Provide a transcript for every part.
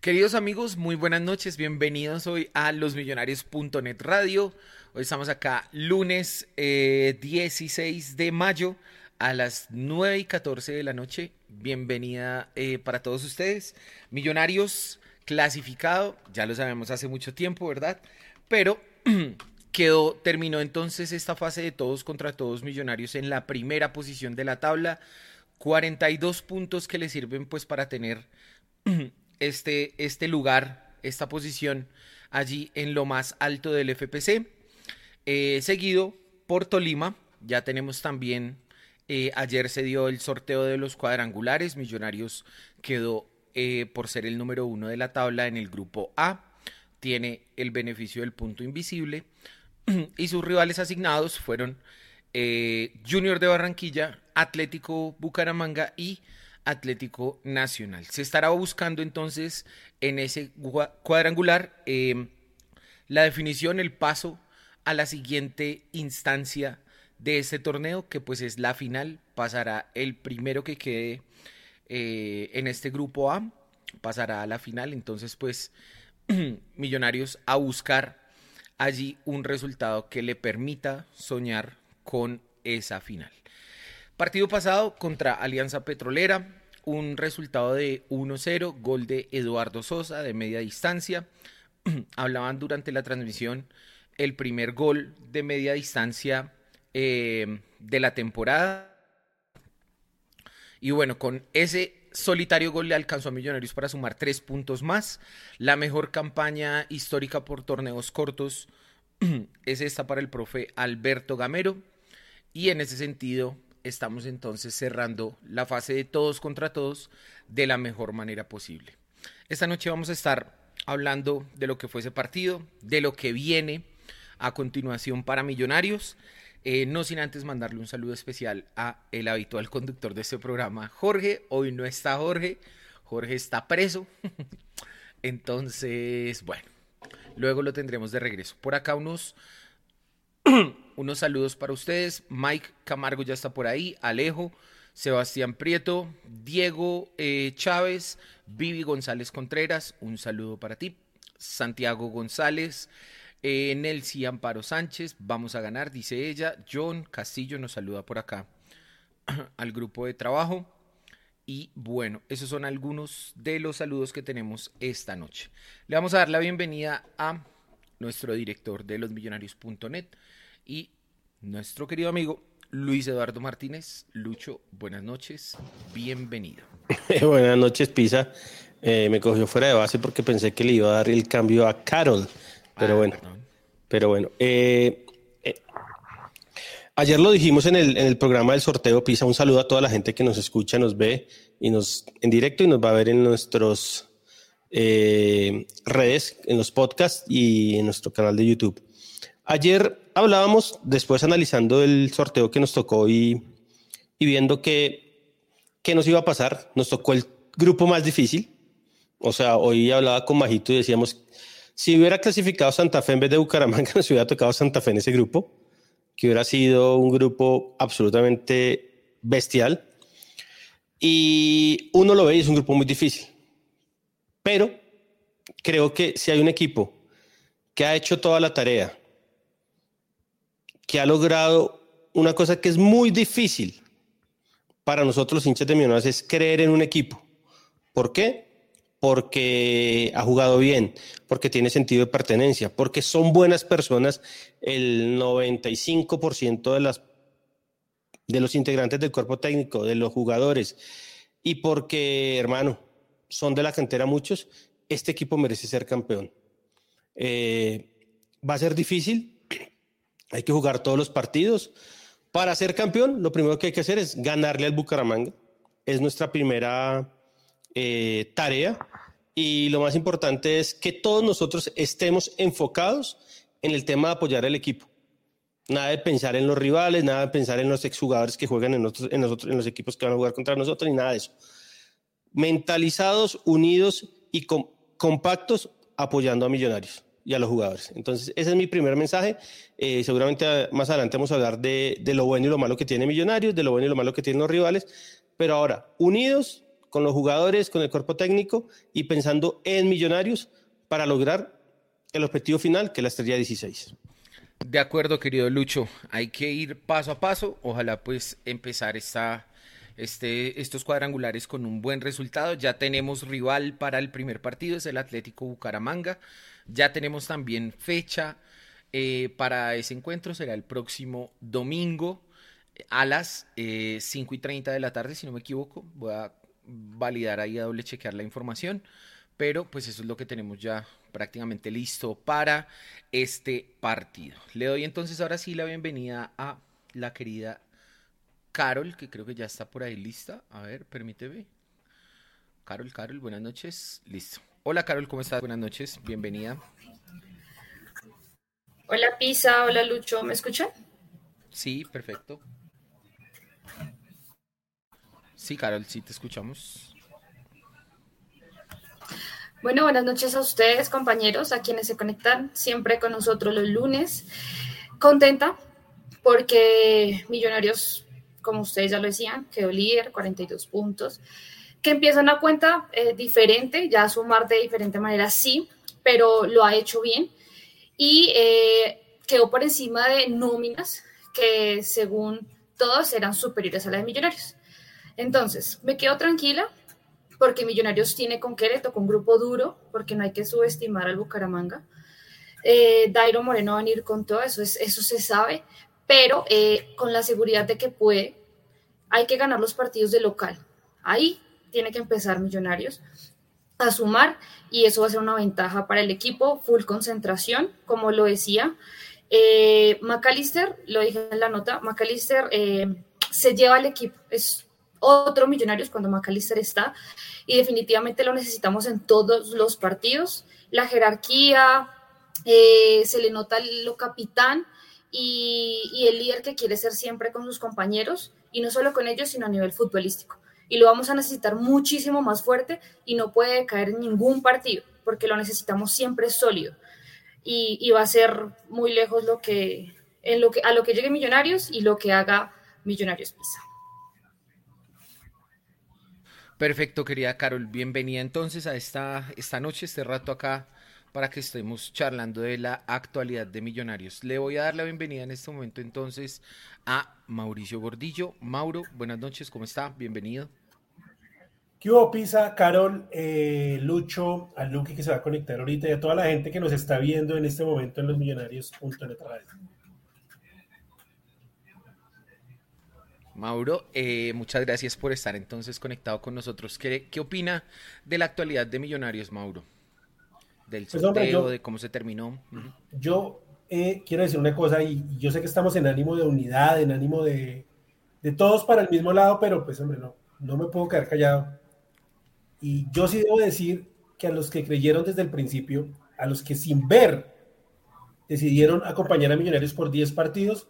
Queridos amigos, muy buenas noches, bienvenidos hoy a losmillonarios.net radio. Hoy estamos acá lunes 16 eh, de mayo a las 9 y 14 de la noche. Bienvenida eh, para todos ustedes. Millonarios clasificado, ya lo sabemos hace mucho tiempo, ¿verdad? Pero quedó, terminó entonces esta fase de todos contra todos millonarios en la primera posición de la tabla. 42 puntos que le sirven pues para tener este, este lugar, esta posición allí en lo más alto del FPC. Eh, seguido por Tolima, ya tenemos también, eh, ayer se dio el sorteo de los cuadrangulares, Millonarios quedó eh, por ser el número uno de la tabla en el grupo A, tiene el beneficio del punto invisible. Y sus rivales asignados fueron Junior de Barranquilla, Atlético Bucaramanga y Atlético Nacional. Se estará buscando entonces en ese cuadrangular eh, la definición, el paso a la siguiente instancia de este torneo, que pues es la final. Pasará el primero que quede eh, en este grupo A, pasará a la final. Entonces pues Millonarios a buscar allí un resultado que le permita soñar con esa final. Partido pasado contra Alianza Petrolera, un resultado de 1-0, gol de Eduardo Sosa de media distancia. Hablaban durante la transmisión el primer gol de media distancia eh, de la temporada. Y bueno, con ese solitario gol le alcanzó a Millonarios para sumar tres puntos más. La mejor campaña histórica por torneos cortos es esta para el profe Alberto Gamero. Y en ese sentido, estamos entonces cerrando la fase de todos contra todos de la mejor manera posible. Esta noche vamos a estar hablando de lo que fue ese partido, de lo que viene a continuación para Millonarios. Eh, no sin antes mandarle un saludo especial a el habitual conductor de este programa, Jorge. Hoy no está Jorge, Jorge está preso. Entonces, bueno, luego lo tendremos de regreso. Por acá unos unos saludos para ustedes. Mike Camargo ya está por ahí. Alejo, Sebastián Prieto, Diego eh, Chávez, Vivi González Contreras, un saludo para ti. Santiago González, eh, Amparo Sánchez, vamos a ganar, dice ella. John Castillo nos saluda por acá al grupo de trabajo. Y bueno, esos son algunos de los saludos que tenemos esta noche. Le vamos a dar la bienvenida a nuestro director de losmillonarios.net, y nuestro querido amigo Luis Eduardo Martínez. Lucho, buenas noches, bienvenido. buenas noches, Pisa. Eh, me cogió fuera de base porque pensé que le iba a dar el cambio a Carol, pero ah, bueno. Pero bueno, eh, eh, ayer lo dijimos en el, en el programa del sorteo Pisa. Un saludo a toda la gente que nos escucha, nos ve y nos en directo y nos va a ver en nuestros redes, en los podcasts y en nuestro canal de YouTube. Ayer hablábamos, después analizando el sorteo que nos tocó y, viendo que, qué nos iba a pasar, nos tocó el grupo más difícil. O sea, hoy hablaba con Majito y decíamos, si hubiera clasificado Santa Fe en vez de Bucaramanga, nos hubiera tocado Santa Fe en ese grupo, que hubiera sido un grupo absolutamente bestial. Y uno lo ve y es un grupo muy difícil. Pero creo que si hay un equipo que ha hecho toda la tarea, que ha logrado una cosa que es muy difícil para nosotros los hinchas de Millonarios es creer en un equipo. ¿Por qué? Porque ha jugado bien, porque tiene sentido de pertenencia, porque son buenas personas. El 95% de, las, de los integrantes del cuerpo técnico, de los jugadores, y porque, hermano, son de la cantera muchos, este equipo merece ser campeón. Eh, va a ser difícil, hay que jugar todos los partidos. Para ser campeón, lo primero que hay que hacer es ganarle al Bucaramanga. Es nuestra primera eh, tarea. Y lo más importante es que todos nosotros estemos enfocados en el tema de apoyar al equipo. Nada de pensar en los rivales, nada de pensar en los exjugadores que juegan en, nosotros, en los equipos que van a jugar contra nosotros, ni nada de eso. Mentalizados, unidos y compactos apoyando a Millonarios y a los jugadores. Entonces, ese es mi primer mensaje. Eh, seguramente más adelante vamos a hablar de, de, lo bueno y lo malo que tiene Millonarios, de lo bueno y lo malo que tienen los rivales, pero ahora, unidos, con los jugadores, con el cuerpo técnico y pensando en millonarios para lograr el objetivo final, que es la estrella 16. De acuerdo, querido Lucho. Hay que ir paso a paso. Ojalá pues empezar esta, este, estos cuadrangulares con un buen resultado. Ya tenemos rival para el primer partido, es el Atlético Bucaramanga. Ya tenemos también fecha eh, para ese encuentro, será el próximo domingo a las eh, 5 y 30 de la tarde, si no me equivoco. Voy a validar ahí a doble chequear la información. Pero pues eso es lo que tenemos ya prácticamente listo para este partido. Le doy entonces ahora sí la bienvenida a la querida Carol, que creo que ya está por ahí lista. A ver, permíteme. Carol, Carol, buenas noches. Listo. Hola Carol, ¿cómo estás? Buenas noches, bienvenida. Hola Pisa, hola Lucho, ¿me escuchan? Sí, perfecto. Sí, Carol, sí te escuchamos. Bueno, buenas noches a ustedes, compañeros, a quienes se conectan siempre con nosotros los lunes. Contenta porque Millonarios, como ustedes ya lo decían, quedó líder, 42 puntos, que empieza una cuenta eh, diferente, ya sumar de diferente manera, sí, pero lo ha hecho bien y eh, quedó por encima de nóminas que según todos eran superiores a las de Millonarios. Entonces, me quedo tranquila porque Millonarios tiene con qué, le tocó un grupo duro, porque no hay que subestimar al Bucaramanga. Eh, Dairo Moreno va a venir con todo, eso, es, eso se sabe, pero eh, con la seguridad de que puede, hay que ganar los partidos de local. Ahí tiene que empezar Millonarios a sumar y eso va a ser una ventaja para el equipo, full concentración, como lo decía. Eh, McAllister, lo dije en la nota, McAllister eh, se lleva al equipo, es otro Millonarios cuando McAllister está y definitivamente lo necesitamos en todos los partidos. La jerarquía, eh, se le nota lo capitán y, y, el líder que quiere ser siempre con sus compañeros y no solo con ellos, sino a nivel futbolístico. Y lo vamos a necesitar muchísimo más fuerte y no puede caer en ningún partido porque lo necesitamos siempre sólido. Y, va a ser muy lejos lo que, en lo que, a lo que llegue Millonarios y lo que haga Millonarios Pisa. Perfecto, querida Carol. Bienvenida entonces a esta, esta noche, este rato acá, para que estemos charlando de la actualidad de Millonarios. Le voy a dar la bienvenida en este momento entonces a Mauricio Gordillo. Mauro, buenas noches, ¿cómo está? Bienvenido. ¿Qué hubo, Pisa, Carol, eh, Lucho, a Luqui que se va a conectar ahorita y a toda la gente que nos está viendo en este momento en los millonarios.net? Mauro, eh, muchas gracias por estar entonces conectado con nosotros. ¿Qué, qué opina de la actualidad de Millonarios, Mauro? Del sorteo, pues hombre, yo, de cómo se terminó. Yo eh, quiero decir una cosa, y, y, yo sé que estamos en ánimo de unidad, en ánimo de, de, todos para el mismo lado, pero pues hombre, no, no me puedo quedar callado. Y yo sí debo decir que a los que creyeron desde el principio, a los que sin ver decidieron acompañar a Millonarios por 10 partidos,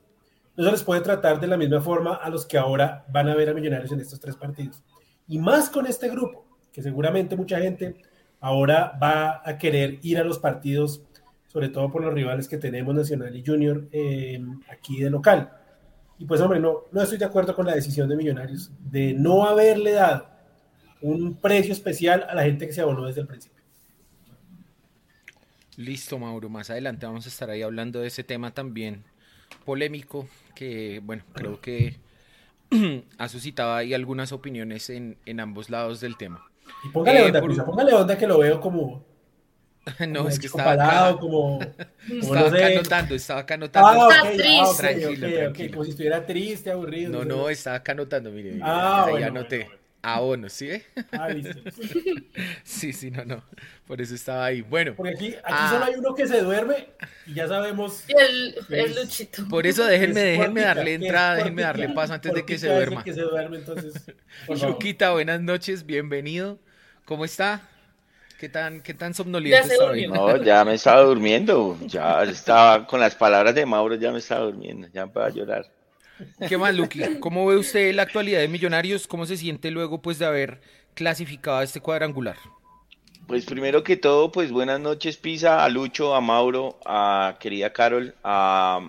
no se les puede tratar de la misma forma a los que ahora van a ver a Millonarios en estos tres partidos. Y más con este grupo, que seguramente mucha gente ahora va a querer ir a los partidos, sobre todo por los rivales que tenemos, Nacional y Junior, eh, aquí de local. Y pues, hombre, no, no estoy de acuerdo con la decisión de Millonarios de no haberle dado un precio especial a la gente que se abonó desde el principio. Listo, Mauro. Más adelante vamos a estar ahí hablando de ese tema también polémico que, bueno, creo que ha suscitado ahí algunas opiniones en, en ambos lados del tema. Y póngale, eh, onda, por... póngale onda que lo veo como... no, como es que estaba parado, acá, como, como estaba no sé. acá anotando, estaba acá anotando. Ah, okay, triste. Ah, okay, Tranquilo, okay, tranquilo. como si estuviera triste, aburrido. No, no, estaba acá anotando, mire. mire Ah, ahí bueno, anoté. bueno, Abono, ¿sí? ve? Ah, listo. Sí, sí, no, no. Por eso estaba ahí. Bueno, Porque aquí, aquí Ah. solo hay uno que se duerme y ya sabemos. El, Luchito. por eso déjenme, es déjenme darle entrada, déjenme darle paso antes de que se duerma. que se duerme, entonces. Luquita, buenas noches, bienvenido. ¿Cómo está? ¿Qué tan, qué tan somnoliento hoy? No, ya me estaba durmiendo. Ya estaba con las palabras de Mauro, ya me estaba durmiendo. Ya me a llorar. ¿Qué más, Luqui? ¿Cómo ve usted la actualidad de Millonarios? ¿Cómo se siente luego pues de haber clasificado a este cuadrangular? Pues primero que todo, pues buenas noches, Pisa, a Lucho, a Mauro, a querida Carol, a,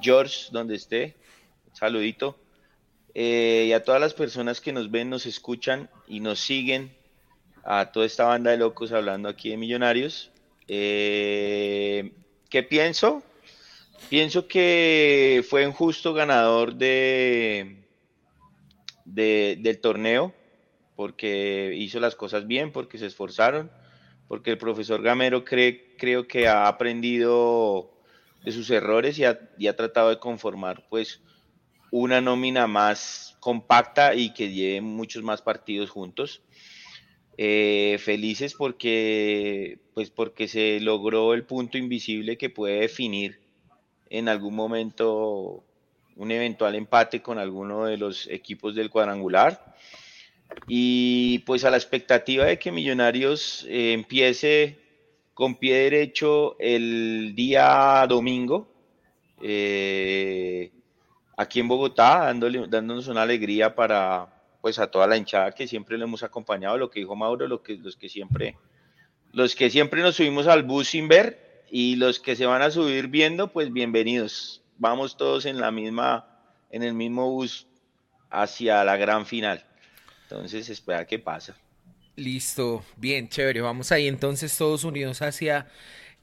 George, donde esté. Saludito. eh, y a todas las personas que nos ven, nos escuchan y nos siguen, a toda esta banda de locos hablando aquí de Millonarios. Eh, ¿Qué pienso? Pienso que fue un justo ganador de, del torneo, porque hizo las cosas bien, porque se esforzaron, porque el profesor Gamero cree, creo que ha aprendido de sus errores y ha, y ha tratado de conformar pues una nómina más compacta y que lleve muchos más partidos juntos. Eh, felices porque, pues porque se logró el punto invisible que puede definir en algún momento un eventual empate con alguno de los equipos del cuadrangular. Y pues a la expectativa de que Millonarios eh, empiece con pie derecho el día domingo, eh, aquí en Bogotá, dándole, dándonos una alegría para pues a toda la hinchada que siempre le hemos acompañado, lo que dijo Mauro, lo que, los que siempre, los que siempre nos subimos al bus sin ver y los que se van a subir viendo, pues bienvenidos. Vamos todos en la misma, en el mismo bus hacia la gran final. Entonces, espera qué pasa. Listo, bien, chévere. Vamos ahí entonces todos unidos hacia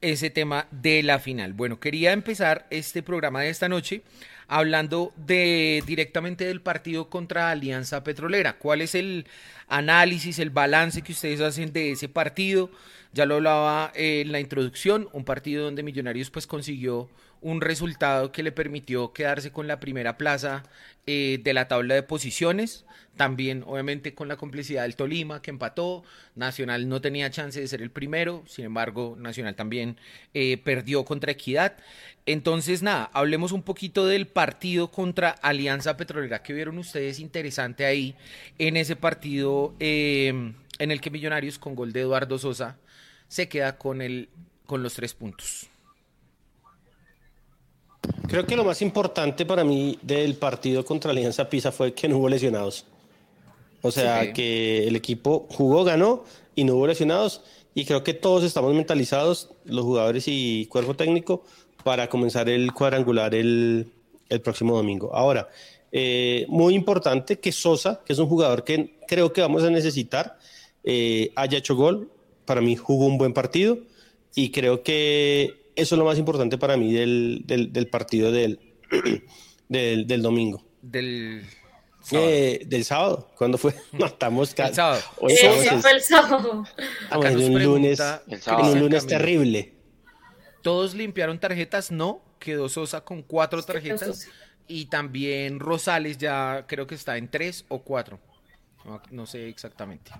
ese tema de la final. Bueno, quería empezar este programa de esta noche hablando de directamente del partido contra Alianza Petrolera. ¿Cuál es el análisis, el balance que ustedes hacen de ese partido? Ya lo hablaba en la introducción, un partido donde Millonarios pues consiguió un resultado que le permitió quedarse con la primera plaza eh, de la tabla de posiciones. También, obviamente, con la complicidad del Tolima, que empató. Nacional no tenía chance de ser el primero. Sin embargo, Nacional también eh, perdió contra Equidad. Entonces, nada, hablemos un poquito del partido contra Alianza Petrolera que vieron ustedes interesante ahí en ese partido em, en el que Millonarios, con gol de Eduardo Sosa, se queda con, el, con los tres puntos. Creo que lo más importante para mí del partido contra Alianza Pisa fue que no hubo lesionados. O sea, que el equipo jugó, ganó y no hubo lesionados. Y creo que todos estamos mentalizados, los jugadores y cuerpo técnico, para comenzar el cuadrangular el, el próximo domingo. Ahora, eh, muy importante que Sosa, que es un jugador que creo que vamos a necesitar, eh, haya hecho gol. Para mí jugó un buen partido y creo que eso es lo más importante para mí del, del, partido del, del, domingo. Del sábado. Eh, del sábado, ¿cuándo fue? Matamos El sábado. Hoy fue el sábado. en un lunes, en un lunes terrible. Todos limpiaron tarjetas, no. Quedó Sosa con cuatro tarjetas. Y también Rosales ya creo que está en tres o cuatro. No, sé exactamente.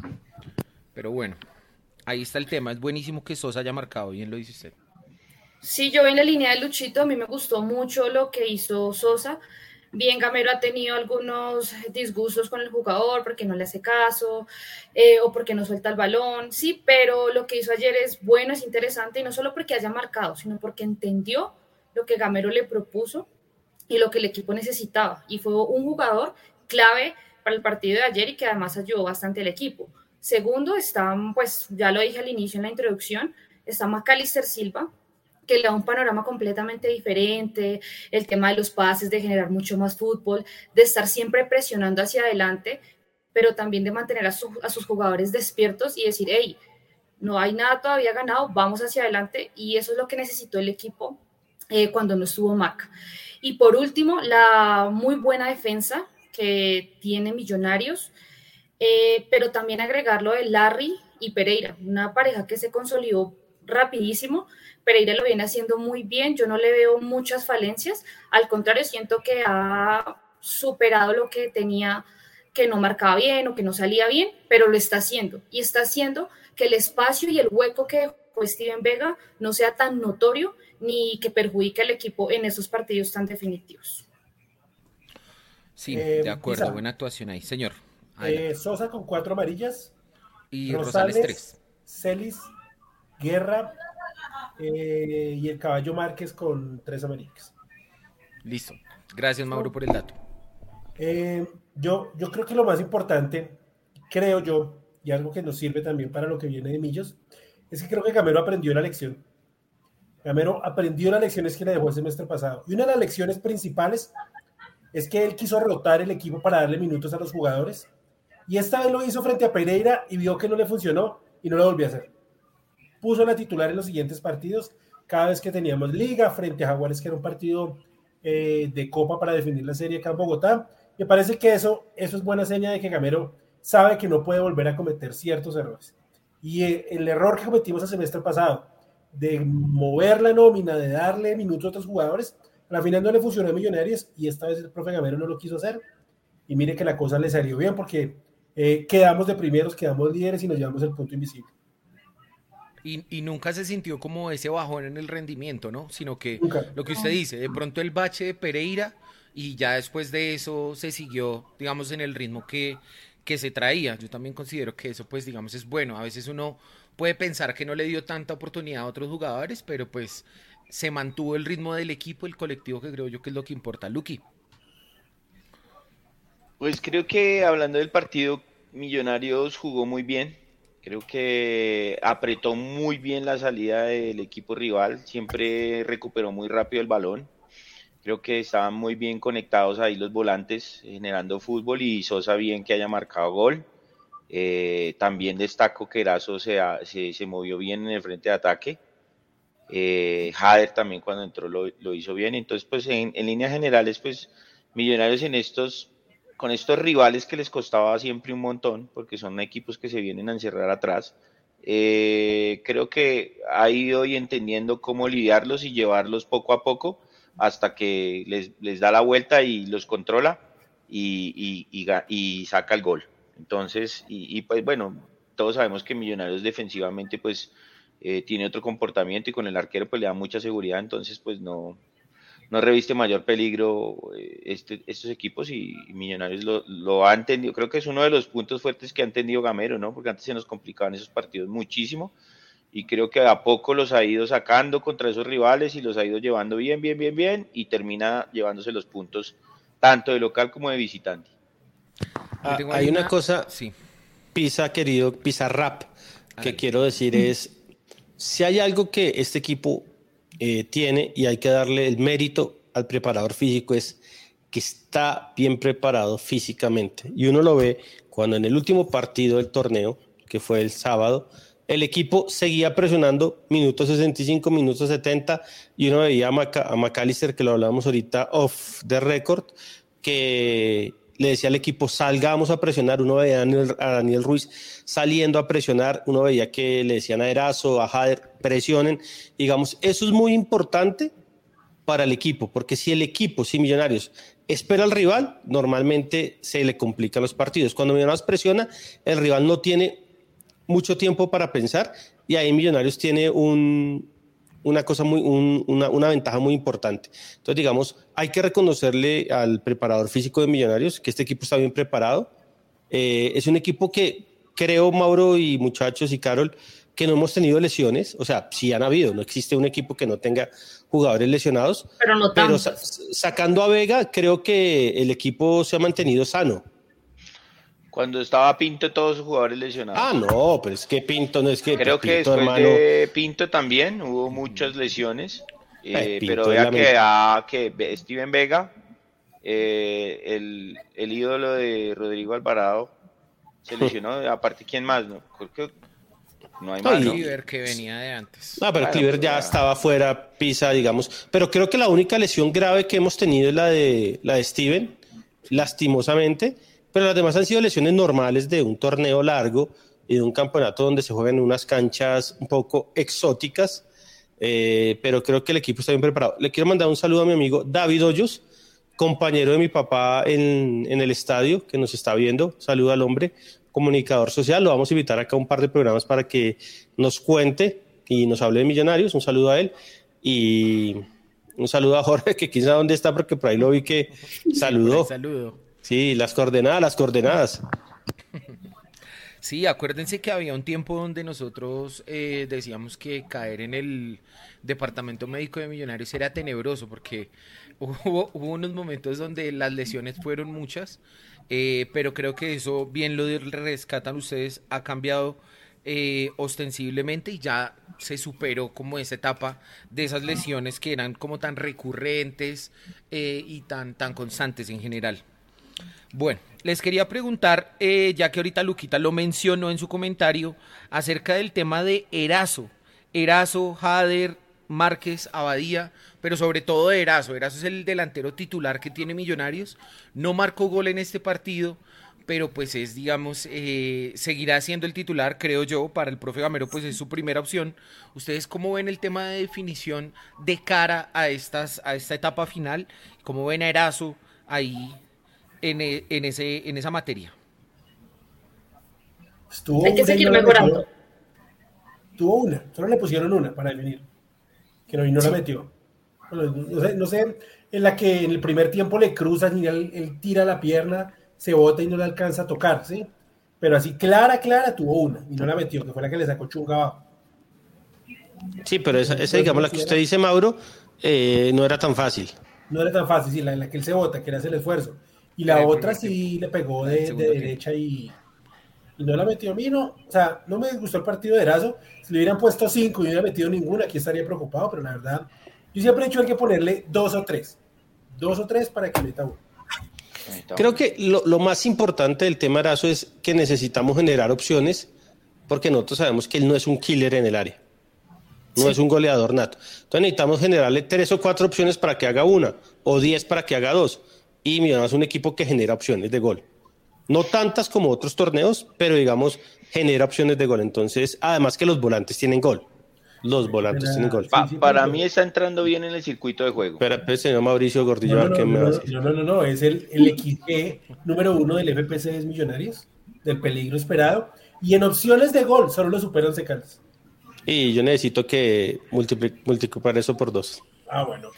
Pero bueno, ahí está el tema. Es buenísimo que Sosa haya marcado, bien lo dice usted. Sí, yo en la línea de Luchito, a mí me gustó mucho lo que hizo Sosa. Bien, Gamero ha tenido algunos disgustos con el jugador porque no le hace caso eh, o porque no suelta el balón, sí, pero lo que hizo ayer es bueno, es interesante y no solo porque haya marcado, sino porque entendió lo que Gamero le propuso y lo que el equipo necesitaba. Y fue un jugador clave para el partido de ayer y que además ayudó bastante al equipo. Segundo, está, pues ya lo dije al inicio en la introducción, está Macalister Silva, que le da un panorama completamente diferente, el tema de los pases, de generar mucho más fútbol, de estar siempre presionando hacia adelante, pero también de mantener a, sus jugadores despiertos y decir, hey, no hay nada todavía ganado, vamos hacia adelante y eso es lo que necesitó el equipo eh, cuando no estuvo Mac. Y por último, la muy buena defensa que tiene Millonarios, eh, pero también agregarlo de Larry y Pereira, una pareja que se consolidó rapidísimo, Pereira lo viene haciendo muy bien, yo no le veo muchas falencias, al contrario, siento que ha superado lo que tenía, que no marcaba bien o que no salía bien, pero lo está haciendo y está haciendo que el espacio y el hueco que dejó Steven Vega no sea tan notorio ni que perjudique al equipo en esos partidos tan definitivos. Sí, eh, de acuerdo, buena actuación ahí, señor. Eh, Sosa con cuatro amarillas. Y Rosales, tres. Celis, Guerra, eh, y el caballo Márquez con tres amarillas. Listo. Gracias, Mauro, por el dato. Eh, yo, yo creo que lo más importante, creo yo, y algo que nos sirve también para lo que viene de Millos, es que creo que Gamero aprendió la lección. Gamero aprendió las lecciones que le dejó el semestre pasado. Y una de las lecciones principales es que él quiso rotar el equipo para darle minutos a los jugadores y esta vez lo hizo frente a Pereira y vio que no le funcionó y no lo volvió a hacer. Puso la titular en los siguientes partidos, cada vez que teníamos liga frente a Jaguares, que era un partido eh, de copa para definir la serie acá en Bogotá. Me parece que eso, eso es buena seña de que Gamero sabe que no puede volver a cometer ciertos errores. Y eh, el error que cometimos el semestre pasado, de mover la nómina, de darle minutos a otros jugadores, a la final no le funcionó a Millonarios y esta vez el profe Gamero no lo quiso hacer. Y mire que la cosa le salió bien porque eh, quedamos de primeros, quedamos líderes y nos llevamos el punto invisible. Y, nunca se sintió como ese bajón en el rendimiento, ¿no? Sino que lo que usted dice, de pronto el bache de Pereira y ya después de eso se siguió, digamos, en el ritmo que, que se traía. Yo también considero que eso, pues, digamos, es bueno. A veces uno puede pensar que no le dio tanta oportunidad a otros jugadores, pero pues se mantuvo el ritmo del equipo, el colectivo, que creo yo que es lo que importa. Lucky. Pues creo que hablando del partido, Millonarios jugó muy bien. Creo que apretó muy bien la salida del equipo rival. Siempre recuperó muy rápido el balón. Creo que estaban muy bien conectados ahí los volantes, generando fútbol y Sosa bien que haya marcado gol. Eh, también destaco que Erazo se, se, movió bien en el frente de ataque. Eh, Jader también cuando entró lo, lo, hizo bien. Entonces, pues en, en líneas generales, pues Millonarios en estos con estos rivales que les costaba siempre un montón, porque son equipos que se vienen a encerrar atrás, eh, creo que ha ido entendiendo cómo lidiarlos y llevarlos poco a poco hasta que les, da la vuelta y los controla y, y, saca el gol. Entonces, y, pues bueno, todos sabemos que Millonarios defensivamente pues eh, tiene otro comportamiento y con el arquero pues le da mucha seguridad, entonces pues no, no reviste mayor peligro eh, este, estos equipos y, Millonarios lo, lo, ha entendido. Creo que es uno de los puntos fuertes que ha entendido Gamero, ¿no? Porque antes se nos complicaban esos partidos muchísimo y creo que a poco los ha ido sacando contra esos rivales y los ha ido llevando bien, bien, bien, bien y termina llevándose los puntos tanto de local como de visitante. Ah, hay una, cosa, sí. Pisa, querido, Pisa Rap, que quiero decir es, si hay algo que este equipo eh, tiene y hay que darle el mérito al preparador físico es que está bien preparado físicamente. Y uno lo ve cuando en el último partido del torneo, que fue el sábado, el equipo seguía presionando minutos 65, minutos 70, y uno veía a, a McAllister, que lo hablábamos ahorita off the record, que le decía al equipo, salgamos a presionar. Uno veía a Daniel, Ruiz saliendo a presionar, uno veía que le decían a Erazo, a Jader, presionen. Digamos, eso es muy importante para el equipo, porque si el equipo, si Millonarios espera al rival, normalmente se le complican los partidos. Cuando Millonarios presiona, el rival no tiene mucho tiempo para pensar y ahí Millonarios tiene un, una cosa muy, una, una, ventaja muy importante. Entonces, digamos, hay que reconocerle al preparador físico de Millonarios que este equipo está bien preparado. Eh, es un equipo que creo, Mauro y muchachos y Carol, que no hemos tenido lesiones. O sea, sí han habido, no existe un equipo que no tenga jugadores lesionados. Pero no Pero sacando a Vega, creo que el equipo se ha mantenido sano. Cuando estaba Pinto, todos los jugadores lesionados. Ah, no, pero es que Pinto no es que. Creo que después de Pinto también hubo muchas lesiones. Eh, pero vea que, a, que Steven Vega, eh, el, el, ídolo de Rodrigo Alvarado, se lesionó. Aparte, ¿quién más? No, creo que no hay más. Cliver que venía de antes. No, pero Cliver ya estaba fuera, pisa, digamos. Pero creo que la única lesión grave que hemos tenido es la de, la de Steven, lastimosamente pero las demás han sido lesiones normales de un torneo largo y de un campeonato donde se juegan unas canchas un poco exóticas, eh, pero creo que el equipo está bien preparado. Le quiero mandar un saludo a mi amigo David Hoyos, compañero de mi papá en, en el estadio, que nos está viendo. Saludo al hombre, comunicador social. Lo vamos a invitar acá a un par de programas para que nos cuente y nos hable de millonarios. Un saludo a él. Y un saludo a Jorge, que sabe dónde está, porque por ahí lo vi que saludó. saludo. Sí, las coordenadas, las coordenadas. Sí, acuérdense que había un tiempo donde nosotros eh, decíamos que caer en el departamento médico de Millonarios era tenebroso porque hubo, unos momentos donde las lesiones fueron muchas, eh, pero creo que eso bien lo rescatan ustedes, ha cambiado eh, ostensiblemente y ya se superó como esa etapa de esas lesiones que eran como tan recurrentes eh, y tan, tan constantes en general. Bueno, les quería preguntar, eh, ya que ahorita Luquita lo mencionó en su comentario, acerca del tema de Erazo. Erazo, Jader, Márquez, Abadía, pero sobre todo Erazo. Erazo es el delantero titular que tiene Millonarios. No marcó gol en este partido, pero pues es, digamos, eh, seguirá siendo el titular, creo yo, para el profe Gamero, pues es su primera opción. ¿Ustedes cómo ven el tema de definición de cara a, a esta etapa final? ¿Cómo ven a Erazo ahí en, e, en, ese, en esa materia? Estuvo Hay que seguir mejorando. tuvo una, solo le pusieron una para definir, que no, y no la metió. No sé, no sé, en la que en el primer tiempo le cruzan y él tira la pierna se bota y no le alcanza a tocar, ¿sí? Pero así clara, clara, tuvo una y no la metió, que fue la que le sacó chunga abajo. Sí, pero esa, digamos, la que usted dice, Mauro, eh, no era tan fácil. No era tan fácil, sí, la en la que él se bota, que le hace el esfuerzo. Y la otra sí le pegó de, derecha y, y, no la metió. A mí no, o sea, no me gustó el partido de Erazo. Si le hubieran puesto cinco y no hubiera metido ninguna, aquí estaría preocupado, pero la verdad, yo siempre he dicho hay que ponerle dos o tres. Dos o tres para que meta uno. Creo que lo, más importante del tema Arazo es que necesitamos generar opciones porque nosotros sabemos que él no es un killer en el área. No es un goleador nato. Entonces necesitamos generarle tres o cuatro opciones para que haga una o diez para que haga dos. Y Millonarios es un equipo que genera opciones de gol. No tantas como otros torneos, pero digamos, genera opciones de gol. Entonces, además que los volantes tienen gol los volantes tienen gol. para mí está entrando bien en el circuito de juego. Pero, pues, señor Mauricio Gordillo, no, no, ¿qué me va a decir? No, no, no, no, es el, el XG número uno del FPC de Millonarios, del peligro esperado. Y en opciones de gol, solo lo superan Secales. Y yo necesito que multiplicar eso por dos. Ah, bueno.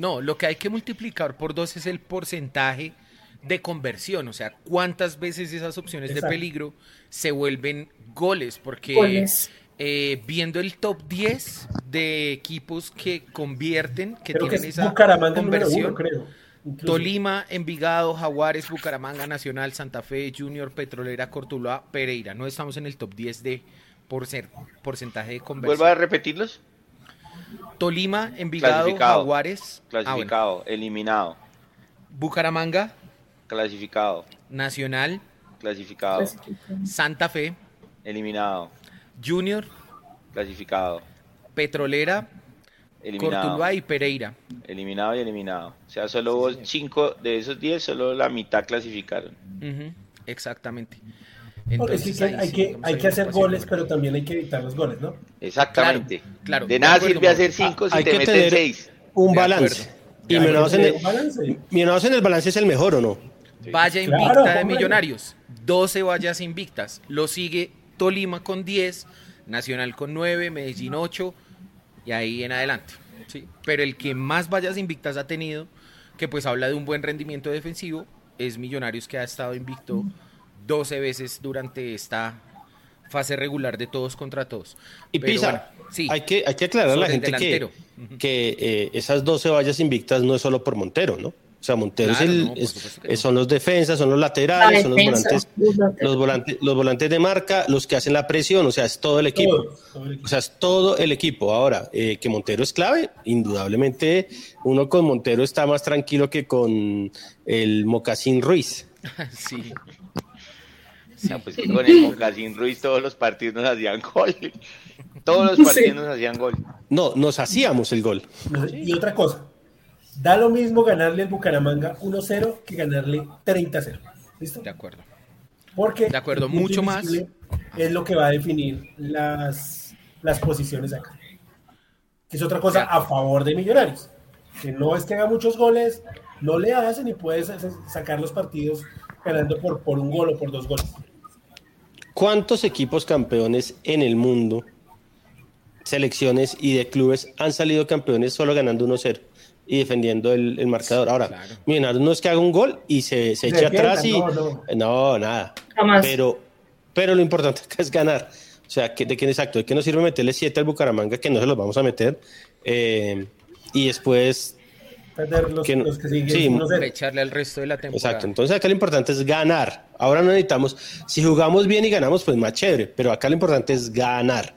No, lo que hay que multiplicar por dos es el porcentaje de conversión, o sea, cuántas veces esas opciones de peligro se vuelven goles, porque eh, viendo el top 10 de equipos que convierten, que tienen esa conversión. Tolima, Envigado, Jaguares, Bucaramanga, Nacional, Santa Fe, Junior, Petrolera, Cortuluá, Pereira. No estamos en el top 10 de por ser, porcentaje de conversión. ¿Vuelva a repetirlos? Tolima, Envigado, Jaguares. Ah, Clasificado, eliminado. Bucaramanga. Clasificado. Nacional. Clasificado. Santa Fe. Eliminado. Junior. Clasificado. Petrolera. Eliminado. y Pereira. Eliminado y eliminado. O sea, solo cinco de esos diez, solo la mitad clasificaron. Exactamente. Entonces, hay, que, hay que hacer goles, pero también hay que evitar los goles, ¿no? Exactamente. Claro, De nada sirve hacer cinco si te meten seis. Un balance. Y menos en, el, en el balance es el mejor, ¿o no? Vaya invicta de Millonarios. 12 vallas invictas. Lo sigue Tolima con 10, Nacional con 9, Medellín 8 y ahí en adelante. ¿sí? Pero el que más vallas invictas ha tenido, que pues habla de un buen rendimiento defensivo, es Millonarios que ha estado invicto 12 veces durante esta fase regular de todos contra todos. Y Pisa, sí, hay, que, hay que aclarar a la gente que, que eh, esas 12 vallas invictas no es solo por Montero, ¿no? O sea, Montero son los defensas, son los laterales, son los volantes, los volantes, los volantes de marca, los que hacen la presión, o sea, es todo el equipo. O sea, es todo el equipo. Ahora, eh, que Montero es clave, indudablemente uno con Montero está más tranquilo que con el Mocasín Ruiz. sí. Pues con el Mocasín Ruiz todos los partidos nos hacían gol. Todos los partidos nos hacían gol. No, nos hacíamos el gol. Y otra cosa, Da lo mismo ganarle al Bucaramanga 1-0 que ganarle 30-0. ¿Listo? De acuerdo. Porque de acuerdo, mucho más. Es lo que va a definir las, las posiciones acá. Que es otra cosa a favor de Millonarios. Que no es que haga muchos goles, no le hacen y puedes sacar los partidos ganando por, por un gol o por dos goles. ¿Cuántos equipos campeones en el mundo, selecciones y de clubes han salido campeones solo ganando 1-0? y defendiendo el, marcador. Ahora, claro. no es que haga un gol y se, se eche atrás y. No, nada. Pero, pero lo importante es ganar. O sea, de que exacto, de que no sirve meterle siete al Bucaramanga, que no se los vamos a meter. Eh, y después perder los, Que no- los que siguen. sí, 1-0. Para echarle al resto de la temporada. Exacto, entonces acá lo importante es ganar. Ahora no necesitamos, si jugamos bien y ganamos, pues más chévere, pero acá lo importante es ganar.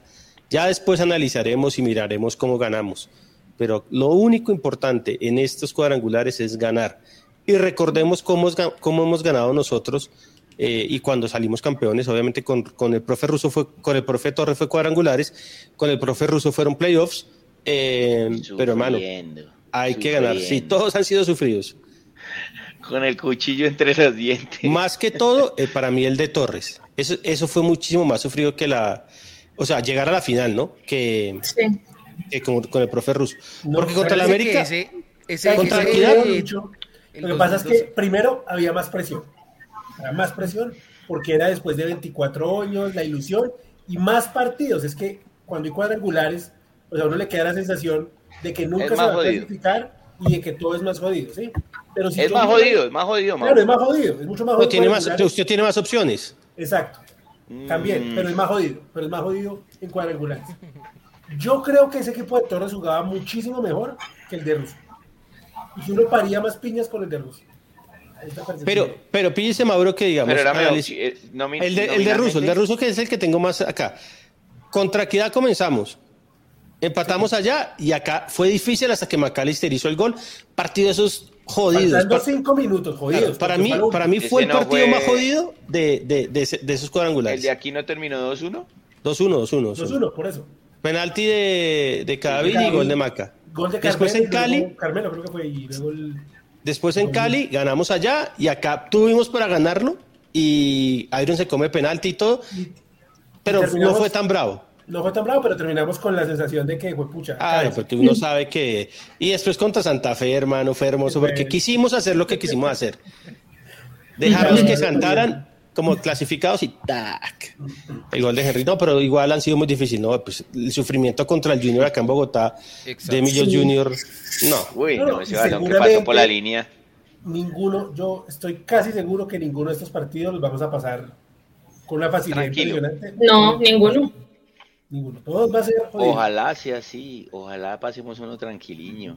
Ya después analizaremos y miraremos cómo ganamos. Pero lo único importante en estos cuadrangulares es ganar. Y recordemos cómo, cómo hemos ganado nosotros eh, y cuando salimos campeones, obviamente con, con el profe Russo fue, con el profe Torres fue cuadrangulares, con el profe Russo fueron playoffs, eh, pero hermano, hay que ganar. Sí, todos han sido sufridos. Con el cuchillo entre los dientes. Más que todo, eh, para mí el de Torres. Eso, eso fue muchísimo más sufrido que la... O sea, llegar a la final, ¿no? Que, Sí. que con, con el profe Russo. No, Porque contra la América... ese- ese- Contra ese- Lucho, el Lo que pasa es que 2012. primero había más presión. Había más presión porque era después de 24 años, la ilusión y más partidos. Es que cuando hay cuadrangulares, pues a uno le queda la sensación de que nunca se va a clasificar y de que todo es más jodido, ¿sí? Pero si Es más miro- jodido, es más jodido, Claro, es Mauro. más jodido, es mucho más jodido. tiene más, usted tiene más opciones. Exacto. También, Mm. pero es más jodido, pero es más jodido en cuadrangulares. Yo creo que ese equipo de Torres jugaba muchísimo mejor que el de Russo. Y si uno paría más piñas con el de Russo. Pero, pero píllese, Mauro, que digamos... Pero era eh, nomi- el, de, el de Russo, el de Russo que es el que tengo más acá. Contra Equidad comenzamos. Empatamos allá y acá fue difícil hasta que McAllister hizo el gol. Partido de esos jodidos. Faltando Pa- cinco minutos, jodidos. Claro, para mí, fue lo para mí fue el no partido fue- más jodido de, de, de, de esos El cuadrangulares. de aquí no terminó 2-1. 2-1, 2-1. 2-1, por eso. Penalti de, de Cadavid y gol de Maca. Gol de Después Carmelo en luego Cali, Carmelo creo que fue, y luego el... después en Cali ganamos allá y acá tuvimos para ganarlo y Iron se come penalti y todo, pero no fue tan bravo. No fue tan bravo, pero terminamos con la sensación de que fue pucha. Ay, cabeza. porque uno sabe que... Y después contra Santa Fe, hermano, fue hermoso, porque quisimos hacer lo que quisimos hacer. Dejarlos que cantaran como clasificados y ¡tac! El gol de Henry. No, pero igual han sido muy difíciles, ¿no? Pues el sufrimiento contra el Junior acá en Bogotá, Exacto. de Millos Sí. Junior, no. Uy, No, no, ese balón que pasó por la línea. Ninguno, yo estoy casi seguro que ninguno de estos partidos los vamos a pasar con una facilidad Tranquilo. impresionante. No, ninguno. Ninguno. Todos va a ser jodido. Ojalá sea así, ojalá pasemos uno tranquiliño.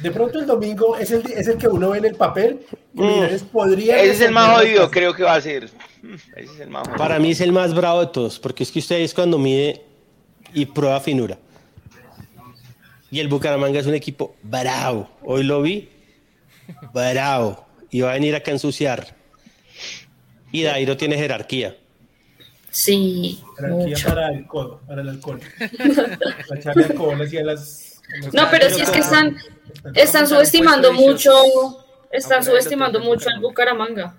De pronto el domingo es el, es el que uno ve en el papel. Millonarios podría Ese es el más jodido, creo que va a ser. Ese es el más jodido. Para mí es el más bravo de todos, porque es que usted es cuando mide y prueba finura. Y el Bucaramanga es un equipo bravo. Hoy lo vi, bravo. Y va a venir acá a ensuciar. Y Dairo tiene jerarquía. Sí, mucho. para el codo, para el alcohol. para echarle alcohol así a las. No, pero sí es que están, están subestimando mucho, están subestimando mucho al Bucaramanga.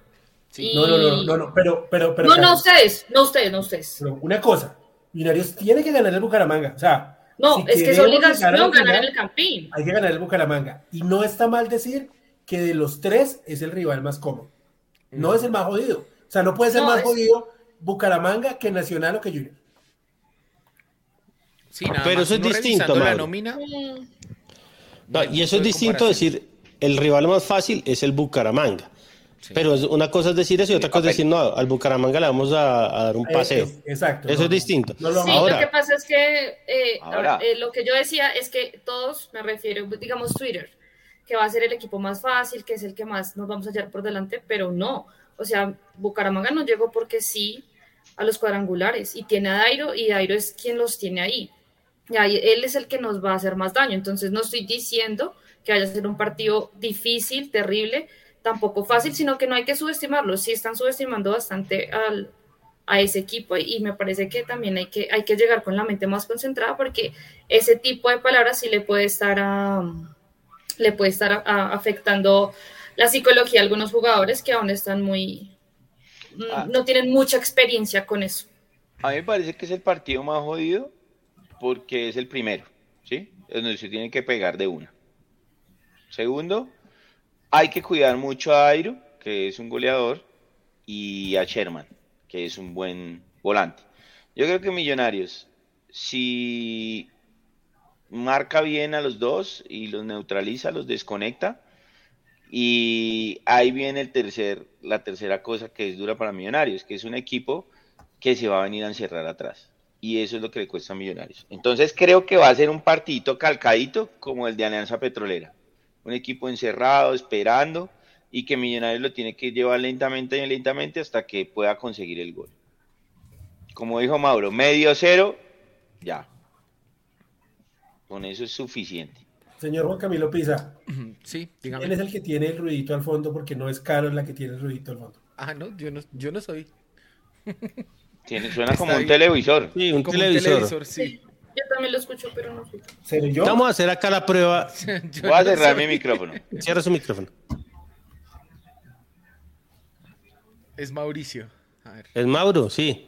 Sí. Y- No, no, no, no, no, pero, pero, pero. No, no ustedes, no ustedes, no ustedes. pero una cosa, Millonarios tiene que ganar el Bucaramanga. O sea, No, si es que es obligación la ganar el Campín. Hay que ganar el Bucaramanga. Y no está mal decir que de los tres es el rival más cómodo. No es el más jodido. O sea, no puede ser No, más es- jodido Bucaramanga que Nacional o que Junior. Sí, nada Pero más eso es uno distinto, la nómina. Mm, No, y eso es distinto decir, el rival más fácil es el Bucaramanga. Sí. Pero es- una cosa es decir eso y otra cosa es decir, no, al Bucaramanga le vamos a, a dar un Eh, paseo. es- exacto. Eso no, es distinto. no lo Sí, Ahora- lo que pasa es que eh, Ahora. eh, lo que yo decía es que todos, me refiero, digamos Twitter, que va a ser el equipo más fácil, que es el que más nos vamos a hallar por delante, pero no. O sea, Bucaramanga no llegó porque sí a los cuadrangulares y tiene a Dairo y Dairo es quien los tiene ahí. Y ahí él es el que nos va a hacer más daño. Entonces no estoy diciendo que vaya a ser un partido difícil, terrible, tampoco fácil, sino que no hay que subestimarlo. Sí están subestimando bastante al, a ese equipo y me parece que también hay que, hay que llegar con la mente más concentrada porque ese tipo de palabras sí le puede estar, a- le puede estar afectando la psicología a algunos jugadores que aún están muy... Ah. no tienen mucha experiencia con eso. A mí me parece que es el partido más jodido porque es el primero, ¿sí? Es donde se tiene que pegar de una. Segundo, hay que cuidar mucho a Airo, que es un goleador, y a Sherman, que es un buen volante. Yo creo que Millonarios, si marca bien a los dos y los neutraliza, los desconecta, y ahí viene el tercer, la tercera cosa que es dura para Millonarios, que es un equipo que se va a venir a encerrar atrás. Y eso es lo que le cuesta a Millonarios. Entonces creo que va a ser un partidito calcadito como el de Alianza Petrolera. un equipo encerrado, esperando, y que Millonarios lo tiene que llevar lentamente y lentamente hasta que pueda conseguir el gol. Como dijo Mauro, medio cero, ya. Con eso es suficiente. Señor Juan Camilo Pisa, Sí, ¿quién es el que tiene el ruidito al fondo? Porque no es Carol la que tiene el ruidito al fondo. Ah, no, yo no, yo no soy. Tiene, suena Está como un televisor. Sí, un Como televisor. un televisor, sí. Yo también lo escucho, pero no soy. ¿Seré yo? Vamos a hacer acá la prueba. Voy a no cerrar mi micrófono. Cierra su micrófono. Es Mauricio. A ver, Es Mauro, sí.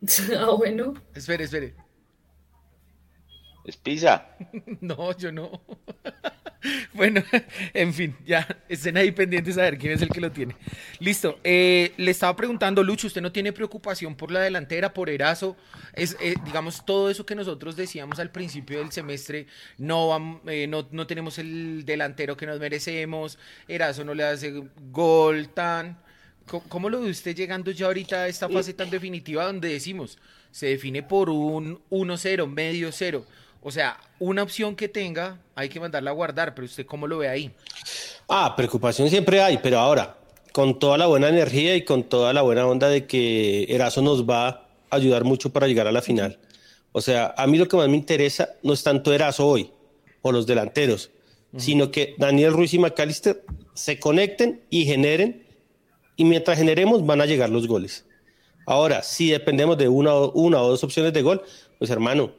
Ah, bueno. espere, espere. Es pizza. No, yo no. Bueno, en fin, ya estén ahí pendientes a ver quién es el que lo tiene. Listo. eh, le estaba preguntando, Lucho, ¿usted no tiene preocupación por la delantera, por Erazo? Es, eh, digamos, todo eso que nosotros decíamos al principio del semestre, no, eh, no, no tenemos el delantero que nos merecemos, Erazo no le hace gol tan... ¿Cómo, cómo lo ve usted llegando ya ahorita a esta fase tan definitiva donde decimos, se define por un 1-0, medio cero? O sea, una opción que tenga, hay que mandarla a guardar, pero usted cómo lo ve ahí. Ah, preocupación siempre hay, pero ahora, con toda la buena energía y con toda la buena onda de que Erazo nos va a ayudar mucho para llegar a la final. O sea, a mí lo que más me interesa no es tanto Erazo hoy o los delanteros, sino que Daniel Ruiz y McAllister se conecten y generen, y mientras generemos van a llegar los goles. Ahora, si dependemos de una, o- una o dos opciones de gol, pues hermano,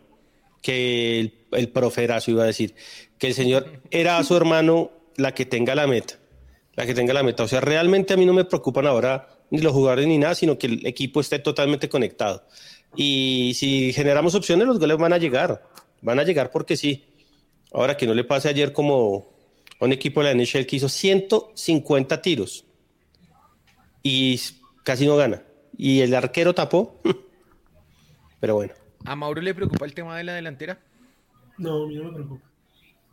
que el, el profe Erazo iba a decir, que el señor era a su hermano la que tenga la meta, la que tenga la meta. O sea, realmente a mí no me preocupan ahora ni los jugadores ni nada, sino que el equipo esté totalmente conectado. Y si generamos opciones, los goles van a llegar, van a llegar porque sí. Ahora que no le pase ayer como un equipo de la NHL que hizo 150 tiros y casi no gana. Y el arquero tapó, pero bueno. ¿A Mauro le preocupa el tema de la delantera? No, a mí no me preocupa.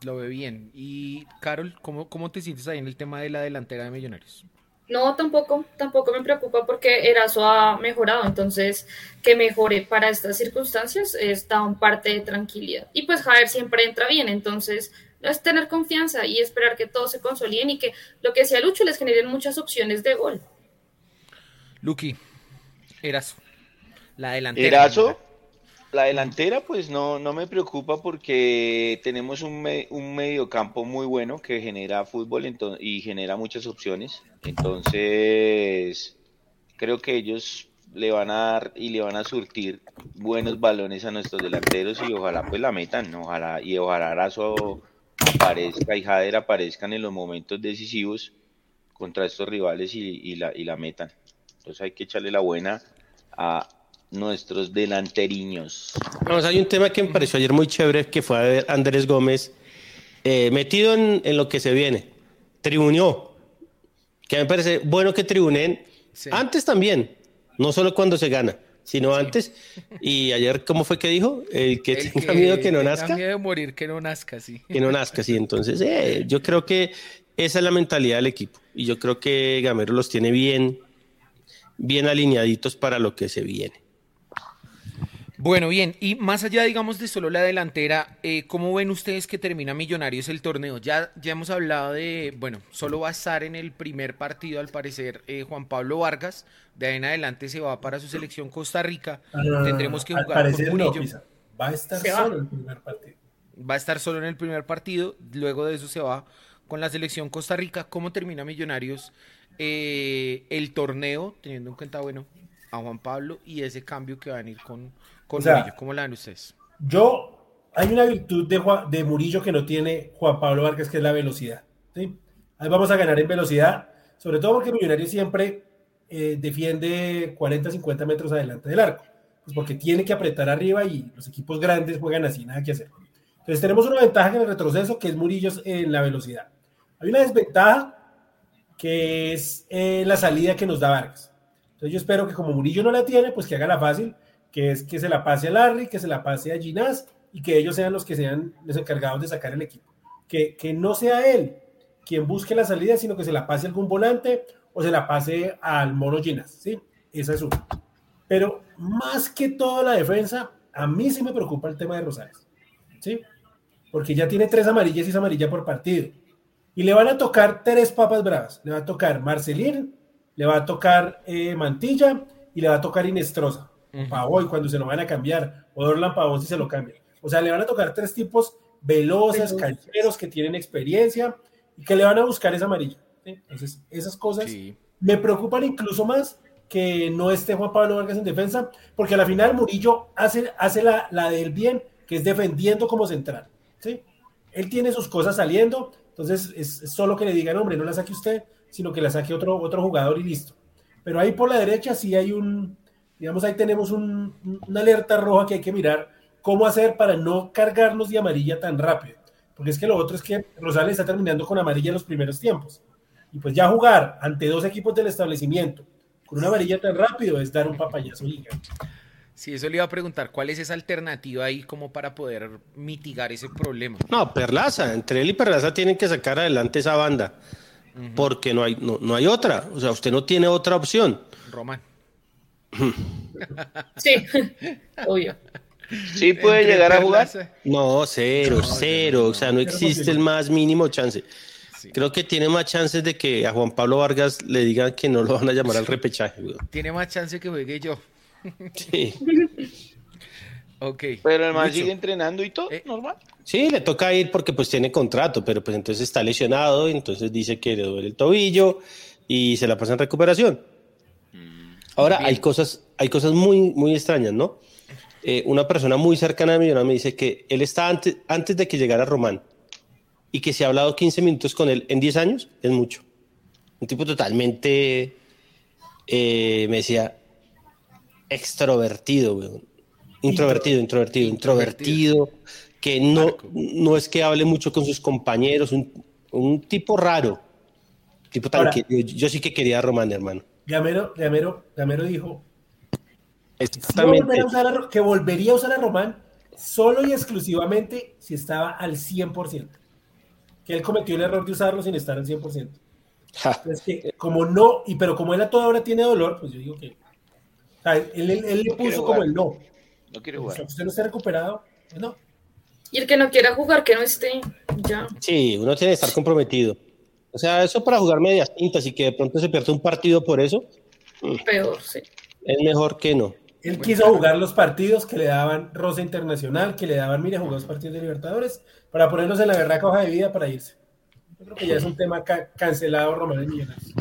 Lo ve bien. Y, Carol, ¿cómo, cómo te sientes ahí en el tema de la delantera de Millonarios? No, tampoco, tampoco me preocupa porque Erazo ha mejorado, entonces que mejore para estas circunstancias está un parte de tranquilidad. Y pues Javier siempre entra bien, entonces es tener confianza y esperar que todos se consoliden y que lo que sea Lucho les generen muchas opciones de gol. Lucky, Erazo. La delantera. Erazo, la delantera, pues no, no me preocupa porque tenemos un, me- un mediocampo muy bueno que genera fútbol y genera muchas opciones. Entonces, creo que ellos le van a dar y le van a surtir buenos balones a nuestros delanteros y ojalá pues la metan, ¿no? ojalá y ojalá Arazo aparezca y Jader aparezcan en los momentos decisivos contra estos rivales y, y la, y la metan. Entonces hay que echarle la buena a nuestros delanteriños. Vamos, hay un tema que me pareció ayer muy chévere, que fue a ver Andrés Gómez eh, metido en, en lo que se viene. Tribunió. Que me parece bueno que tribunen Sí. antes también, no solo cuando se gana, sino antes. Y ayer, ¿cómo fue que dijo? El que El tenga miedo que no tenga nazca, miedo de morir que no nazca, sí. que no nazca. Sí, entonces eh, yo creo que esa es la mentalidad del equipo. Y yo creo que Gamero los tiene bien, bien alineaditos para lo que se viene. Bueno, bien, y más allá, digamos, de solo la delantera, eh, ¿cómo ven ustedes que termina Millonarios el torneo? Ya, ya hemos hablado de, bueno, solo va a estar en el primer partido, al parecer, eh, Juan Pablo Vargas. De ahí en adelante se va para su selección Costa Rica. Ah, Tendremos que jugar con parecer no, Murillo. Pisa. Va a estar Se va. solo el primer partido. Va a estar solo en el primer partido, luego de eso se va con la selección Costa Rica. ¿Cómo termina Millonarios eh, el torneo, teniendo en cuenta, bueno, a Juan Pablo y ese cambio que va a venir con, con O sea, Murillo? ¿Cómo la ven ustedes? Yo, hay una virtud de, Juan- de Murillo que no tiene Juan Pablo Vargas, que es la velocidad. ¿sí? Ahí vamos a ganar en velocidad, sobre todo porque Millonarios siempre eh, defiende 40, 50 metros adelante del arco. Pues porque tiene que apretar arriba y los equipos grandes juegan así, nada que hacer. Entonces tenemos una ventaja en el retroceso que es Murillo en la velocidad. Hay una desventaja que es eh, la salida que nos da Vargas. Entonces yo espero que como Murillo no la tiene, pues que haga la fácil, que es que se la pase a Larry, que se la pase a Ginás y que ellos sean los que sean los encargados de sacar el equipo. Que, que no sea él quien busque la salida, sino que se la pase a algún volante o se la pase al mono Ginás, ¿sí? Esa es una. Pero más que toda la defensa, a mí sí me preocupa el tema de Rosales, ¿sí? Porque ya tiene tres amarillas y es amarilla por partido. Y le van a tocar tres papas bravas. Le va a tocar Marcelín, le va a tocar eh, Mantilla y le va a tocar Inestrosa. Pavoy cuando se lo van a cambiar. O Dorlan Pavón si se lo cambia. O sea, le van a tocar tres tipos veloces, calleros que tienen experiencia y que le van a buscar esa amarilla. Entonces, esas cosas me preocupan incluso más que no esté Juan Pablo Vargas en defensa, porque a la final Murillo hace, hace la, la del bien, que es defendiendo como central. ¿sí? Él tiene sus cosas saliendo, entonces es, solo que le digan, hombre, no la saque usted, sino que la saque otro, otro jugador y listo. Pero ahí por la derecha sí hay un, digamos, ahí tenemos un, una alerta roja que hay que mirar cómo hacer para no cargarnos de amarilla tan rápido. Porque es que lo otro es que Rosales está terminando con amarilla en los primeros tiempos. Y pues ya jugar ante dos equipos del establecimiento con una amarilla tan rápido es dar un papayazo liga. Sí, eso le iba a preguntar, ¿cuál es esa alternativa ahí como para poder mitigar ese problema? No, Perlaza, entre él y Perlaza tienen que sacar adelante esa banda, porque no hay, no, hay otra, o sea, usted no tiene otra opción. Román. Sí, obvio. ¿Sí puede llegar a jugar? No, cero, cero, o sea, no existe el más mínimo chance. Creo que tiene más chances de que a Juan Pablo Vargas le digan que no lo van a llamar al repechaje. Tiene más chance que juegue yo. Sí. ok. Pero el man sigue entrenando y todo, eh, normal. Sí, le toca ir porque pues tiene contrato, pero pues entonces está lesionado, entonces dice que le duele el tobillo y se la pasa en recuperación. Ahora hay cosas, hay cosas muy, muy extrañas, ¿no? Eh, una persona muy cercana a mí me dice que él está antes, antes de que llegara Román y que se ha hablado 15 minutos con él en 10 años, es mucho. Un tipo totalmente, eh, me decía, extrovertido, weón. Introvertido, introvertido, introvertido, que no, no es que hable mucho con sus compañeros, un, tipo raro. Tipo tal que yo, sí que quería a Román, hermano. Gamero, Gamero, Gamero dijo que volvería a usar a Román solo y exclusivamente si estaba al 100% que él cometió el error de usarlo sin estar al 100%. Es que, como no, y pero como él a toda hora tiene dolor, pues yo digo que. él, le puso como el no. No quiere jugar. Si usted no está recuperado, pues no. Y el que no quiera jugar, que no esté, ya. Sí, uno tiene que estar comprometido. O sea, eso para jugar medias tintas y que de pronto se pierda un partido por eso. Mm, Peor, sí. Es mejor que no. Él quiso jugar los partidos que le daban Rosa Internacional, que le daban, mire, jugar los partidos de Libertadores, para ponernos en la verdad hoja de vida para irse. Yo creo que ya es un tema cancelado Román Millonarios.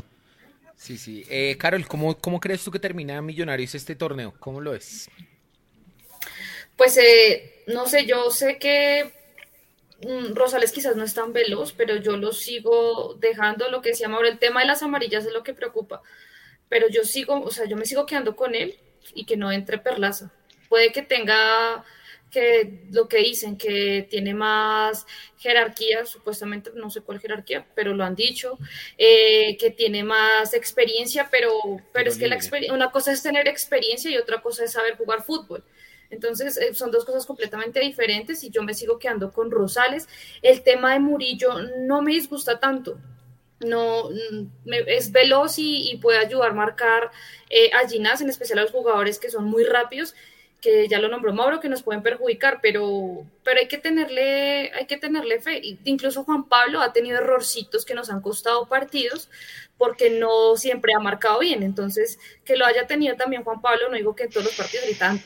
Sí, sí. Eh, Carol, ¿cómo, ¿cómo crees tú que termina Millonarios este torneo? ¿Cómo lo es? Pues eh, no sé, yo sé que Rosales quizás no es tan veloz, pero yo lo sigo dejando, lo que decía ahora, el tema de las amarillas es lo que preocupa, pero yo sigo, o sea, yo me sigo quedando con él y que no entre Perlaza. Puede que tenga que lo que dicen, que tiene más jerarquía, supuestamente no sé cuál jerarquía, pero lo han dicho, eh, que tiene más experiencia, pero, pero es que la una cosa es tener experiencia y otra cosa es saber jugar fútbol. Entonces, eh, son dos cosas completamente diferentes y yo me sigo quedando con Rosales. El tema de Murillo no me disgusta tanto. No, es veloz y, puede ayudar a marcar eh, a Ginás, en especial a los jugadores que son muy rápidos que ya lo nombró Mauro, que nos pueden perjudicar, pero, pero hay que tenerle, hay que tenerle fe. Incluso Juan Pablo ha tenido errorcitos que nos han costado partidos porque no siempre ha marcado bien. Entonces, que lo haya tenido también Juan Pablo, no digo que en todos los partidos grita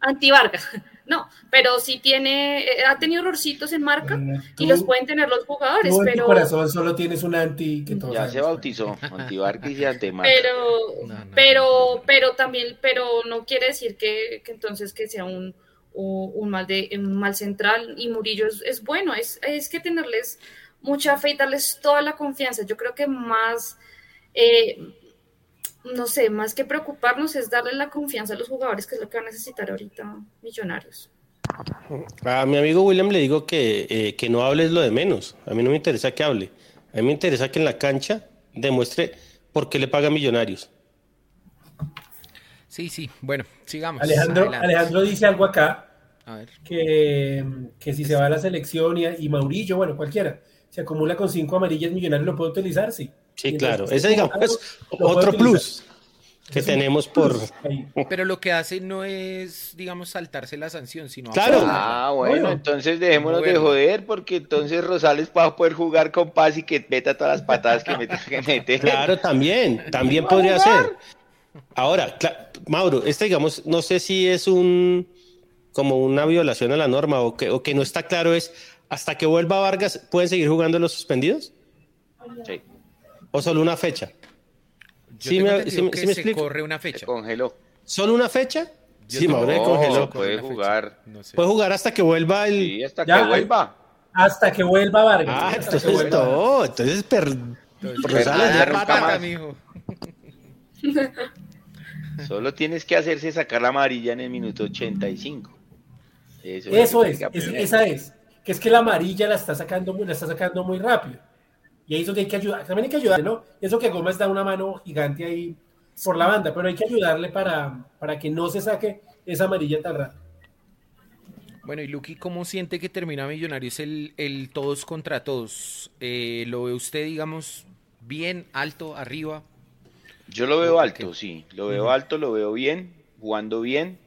anti, Vargas, no, pero sí tiene, eh, ha tenido errorcitos en marca y los pueden tener los jugadores. pero... en tu corazón solo tienes un anti que Ya se bautizó, anti Vargas y anti Pero, pero, pero también, pero no quiere decir que, entonces que sea un, un, mal de, un mal central y Murillo es, bueno, es, es que tenerles mucha fe y darles toda la confianza. Yo creo que más, eh, no sé, más que preocuparnos es darle la confianza a los jugadores, que es lo que va a necesitar ahorita Millonarios. A mi amigo William le digo que, eh, que no hables lo de menos. A mí no me interesa que hable. A mí me interesa que en la cancha demuestre por qué le paga Millonarios. Sí, sí, bueno, sigamos. Alejandro, Alejandro dice algo acá, Que, que, si se va a la selección y, y Maurillo, bueno, cualquiera, se acumula con cinco amarillas millonarios, ¿lo puede utilizar? Sí. Sí, claro. Ese, digamos, es otro plus. que tenemos por... Pero lo que hace no es, digamos, saltarse la sanción, sino... Claro. Ah, bueno, entonces dejémonos de joder, porque entonces Rosales va a poder jugar con paz y que meta todas las patadas que mete. Que mete. Claro, también, también podría ser. Ahora, Mauro, este digamos, no sé si es un como una violación a la norma o que, o que no está claro es, hasta que vuelva Vargas, ¿pueden seguir jugando los suspendidos? Sí. ¿O solo una fecha? Yo sí, me, sí, que se corre una fecha. Se congeló. ¿Solo una fecha? Yo sí, Mauro, congeló. Puede jugar. No sé. Puede jugar hasta que vuelva el. Sí, hasta ya, que vuelva. Hasta que vuelva Vargas. Ah, entonces vuelva. todo. Entonces, per... Rosales de pata, mijo. Solo tienes que hacerse sacar la amarilla en el minuto 85. Eso, Eso es, es esa es. Que es que la amarilla la está sacando, la está sacando muy rápido. Y ahí es donde hay que ayudar, también hay que ayudarle, ¿no? Eso que Gómez da una mano gigante ahí por la banda, pero hay que ayudarle para, para que no se saque esa amarilla tan rápido. Bueno, y Lucky, ¿cómo siente que termina Millonarios el, el todos contra todos? Eh, ¿Lo ve usted, digamos, bien, alto, arriba? Yo lo veo alto, sí. Lo veo alto, lo veo bien, jugando bien,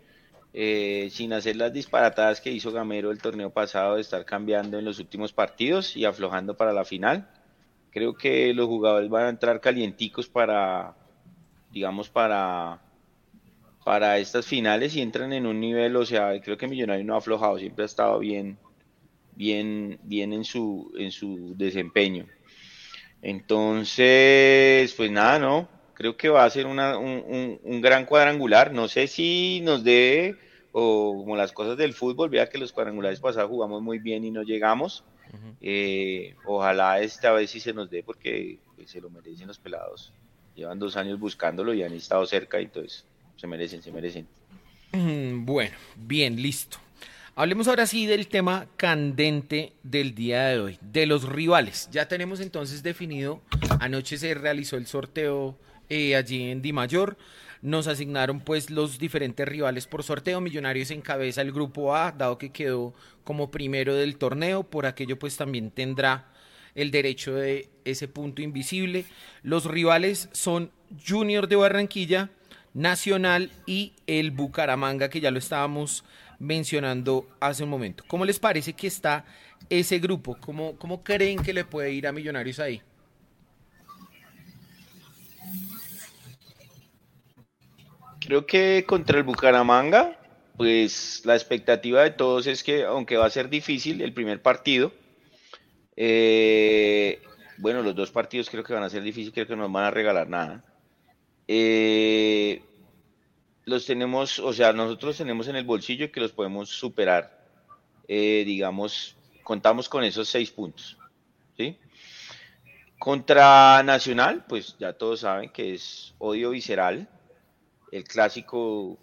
eh, sin hacer las disparatadas que hizo Gamero el torneo pasado de estar cambiando en los últimos partidos y aflojando para la final. Creo que los jugadores van a entrar calienticos para, digamos, para, para estas finales y entran en un nivel, o sea, creo que Millonario no ha aflojado, siempre ha estado bien, bien, bien en su, en su desempeño. Entonces, pues nada, no, creo que va a ser una, un, un, gran cuadrangular. No sé si nos dé, o como las cosas del fútbol, vea que los cuadrangulares pasados jugamos muy bien y no llegamos. Eh, ojalá esta vez sí se nos dé porque pues, se lo merecen los pelados. Llevan dos años buscándolo y han estado cerca, y entonces se merecen, se merecen. Mm, bueno, bien, listo. Hablemos ahora sí del tema candente del día de hoy, de los rivales. Ya tenemos entonces definido, anoche se realizó el sorteo eh, allí en Di Mayor. Nos asignaron pues los diferentes rivales por sorteo. Millonarios encabeza el grupo A, dado que quedó como primero del torneo. Por aquello pues también tendrá el derecho de ese punto invisible. Los rivales son Junior de Barranquilla, Nacional y el Bucaramanga, que ya lo estábamos mencionando hace un momento. ¿Cómo les parece que está ese grupo? ¿Cómo, cómo creen que le puede ir a Millonarios ahí? Creo que contra el Bucaramanga, pues la expectativa de todos es que, aunque va a ser difícil el primer partido, eh, bueno, los dos partidos creo que van a ser difíciles, creo que no nos van a regalar nada. Eh, los tenemos, o sea, nosotros tenemos en el bolsillo que los podemos superar. Eh, digamos, contamos con esos seis puntos. ¿sí? Contra Nacional, pues ya todos saben que es odio visceral el clásico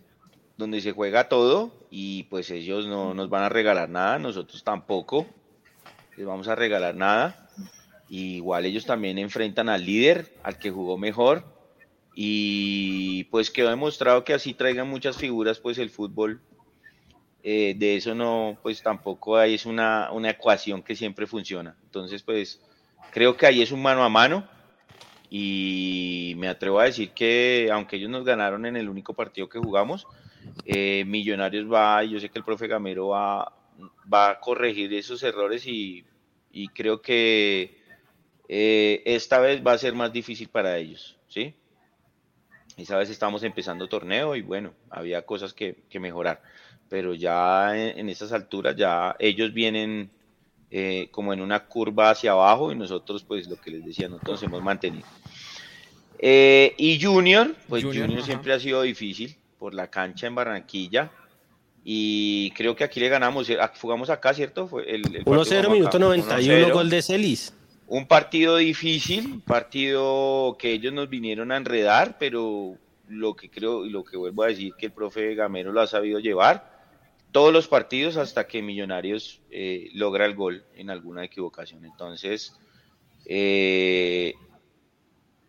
donde se juega todo y pues ellos no nos van a regalar nada, nosotros tampoco les vamos a regalar nada. igual ellos también enfrentan al líder, al que jugó mejor y pues quedó demostrado que así traigan muchas figuras pues el fútbol. Eh, de eso no, pues tampoco hay, es una, una ecuación que siempre funciona. Entonces pues creo que ahí es un mano a mano y me atrevo a decir que aunque ellos nos ganaron en el único partido que jugamos, eh, Millonarios va, y yo sé que el profe Gamero va, va a corregir esos errores y, creo que eh, esta vez va a ser más difícil para ellos, ¿sí? Esta vez estamos empezando torneo y bueno, había cosas que, mejorar, pero ya en, en estas alturas ya ellos vienen eh, como en una curva hacia abajo y nosotros pues lo que les decía, nosotros hemos mantenido. Eh, y Junior, pues Junior, siempre ha sido difícil por la cancha en Barranquilla y creo que aquí le ganamos, eh, jugamos acá, ¿cierto? Fue el, 1-0, minuto 91, gol de Celis. Un partido difícil, un partido que ellos nos vinieron a enredar, pero lo que creo y lo que vuelvo a decir que el profe Gamero lo ha sabido llevar todos los partidos hasta que Millonarios eh, logra el gol en alguna equivocación. Entonces, eh,